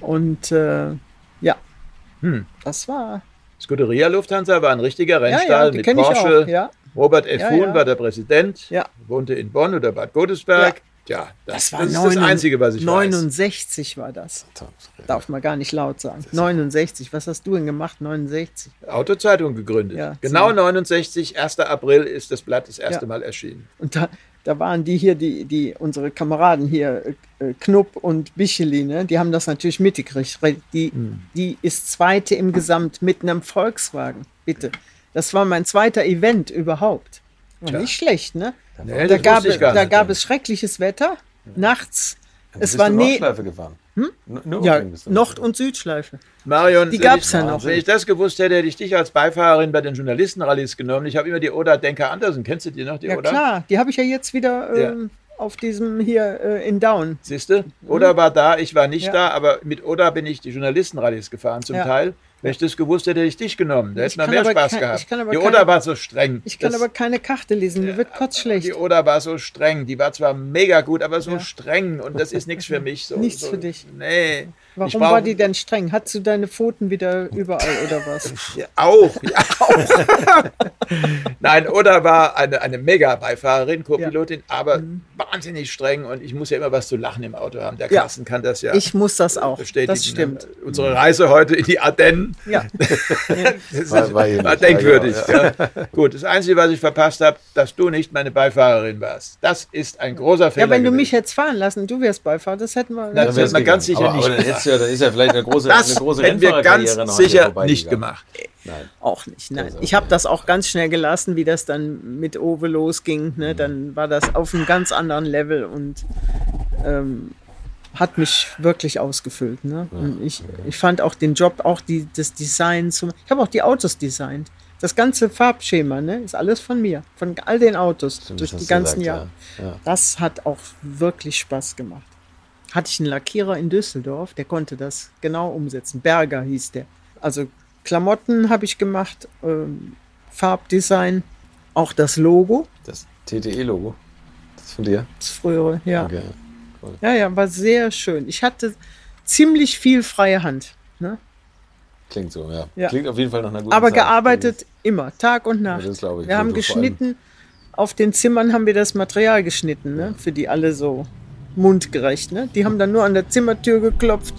Und äh, ja, Hm. das war. Scuderia Lufthansa war ein richtiger Ja, Rennstall ja, die mit Porsche. Ja, Robert F. Ja, Huhn ja. war der Präsident, Ja. wohnte in Bonn oder Bad Godesberg. Tja, das, das war das ist das 69 Einzige, was ich weiß. 69 war das. Darf man gar nicht laut sagen. 69. Was hast du denn gemacht? 69. Autozeitung gegründet. Ja, genau ziemlich. 69, 1. April ist das Blatt das erste Ja. Mal erschienen. Und da, da waren die hier, die, die, unsere Kameraden hier, äh, Knupp und Bicheli, ne, die haben das natürlich mitgekriegt. Weil Die, Hm. die ist zweite im Gesamt mit einem Volkswagen. Bitte. Das war mein zweiter Event überhaupt. War Tja. nicht schlecht, ne? Nee, Da gab, da nicht. gab es schreckliches Wetter, nachts. Es war Nordschleife gefahren? Hm? ja, Nord- und Südschleife. Marion, Die wenn gab's ich, ja noch. Wenn ich das gewusst hätte, hätte ich dich als Beifahrerin bei den Journalistenrallyes genommen. Ich habe immer die Oda Denker Andersen. Kennst du die noch, die Ja Oda? klar, die habe ich ja jetzt wieder Ja. ähm, auf diesem hier äh, in Down. Siehst du? Oda war da, ich war nicht Ja. da, aber mit Oda bin ich die Journalistenrallyes gefahren zum. Teil. Wenn ich das gewusst hätte, hätte ich dich genommen. Da hätte man mehr Spaß kein- gehabt. die keine- Oda war so streng. Ich kann Das- aber keine Karte lesen, mir wird kotzschlecht. Die Oda war so streng. Die war zwar mega gut, aber so Ja. streng. Und das ist nichts für <laughs> mich. So, Nichts so, für dich. Nee. Warum brauch- war die denn streng? Hattest du deine Pfoten wieder überall oder was? <laughs> Ja, auch, ja, auch. <laughs> Nein, Oda war eine, eine Mega-Beifahrerin, Co-Pilotin, aber wahnsinnig streng und ich muss ja immer was zu lachen im Auto haben. Der Mhm. Ja. Carsten kann das ja Ich muss das auch. bestätigen. Das stimmt. Ne? Unsere Reise heute in die Ardennen, Ja. <laughs> das War- war war nicht. denkwürdig. Ja, genau, ja. Gut, das Einzige, was ich verpasst habe, dass du nicht meine Beifahrerin warst. Das ist ein großer Fehler ja, wenn du gewesen. mich hättest fahren lassen, du wärst Beifahrer, das hätten wir. Na, Das hätte man ganz sicher aber, nicht aber ja, dann ist ja vielleicht eine große, Das eine große hätten wir ganz sicher nicht gemacht. Nein. Auch nicht. Nein. Also, Ich habe das auch ganz schnell gelassen, wie das dann mit Owe losging. Ne? Dann war das auf einem ganz anderen Level und ähm, hat mich wirklich ausgefüllt. Ne? Und ich, ich fand auch den Job, auch die, das Design. Zum, ich habe auch die Autos designt. Das ganze Farbschema ne, ist alles von mir, von all den Autos Stimmt, durch das die ganzen gesagt, Jahre. Ja. Ja. Das hat auch wirklich Spaß gemacht. Hatte ich einen Lackierer in Düsseldorf, der konnte das genau umsetzen. Berger hieß der. Also Klamotten habe ich gemacht, ähm, Farbdesign, auch das Logo, Das TTE-Logo. Das von dir? das frühere, ja. Okay. Ja, ja, war sehr schön. Ich hatte ziemlich viel freie Hand. Ne? Klingt so, ja. Ja. Klingt auf jeden Fall nach einer guten Aber Zeit. gearbeitet immer, Tag und Nacht. das glaube ich. Wir haben geschnitten, auf den Zimmern haben wir das Material geschnitten, ne? für die alle so mundgerecht. Ne? Die haben dann nur an der Zimmertür geklopft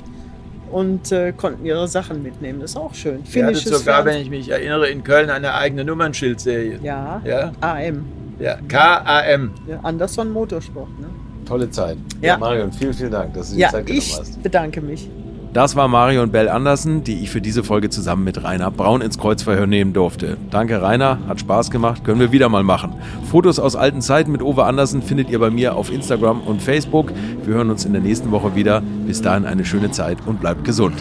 und äh, konnten ihre Sachen mitnehmen. Das ist auch schön. Hattet Finnisches sogar, wenn ich mich erinnere, in Köln eine eigene Nummernschildserie. Ja, Ja? AM. Ja, KAM. Ja, Anderson Motorsport. Ne? Tolle Zeit. Ja. Marion, vielen, vielen Dank, dass du die Ja, Zeit genommen ich hast. bedanke mich. Das war Marion Bell Andersen, die ich für diese Folge zusammen mit Rainer Braun ins Kreuzverhör nehmen durfte. Danke Rainer, hat Spaß gemacht, können wir wieder mal machen. Fotos aus alten Zeiten mit Uwe Andersen findet ihr bei mir auf Instagram und Facebook. Wir hören uns in der nächsten Woche wieder. Bis dahin eine schöne Zeit und bleibt gesund.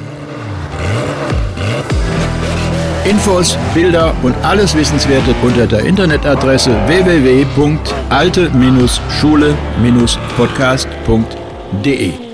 Infos, Bilder und alles Wissenswerte unter der Internetadresse www.alte-schule-podcast.de.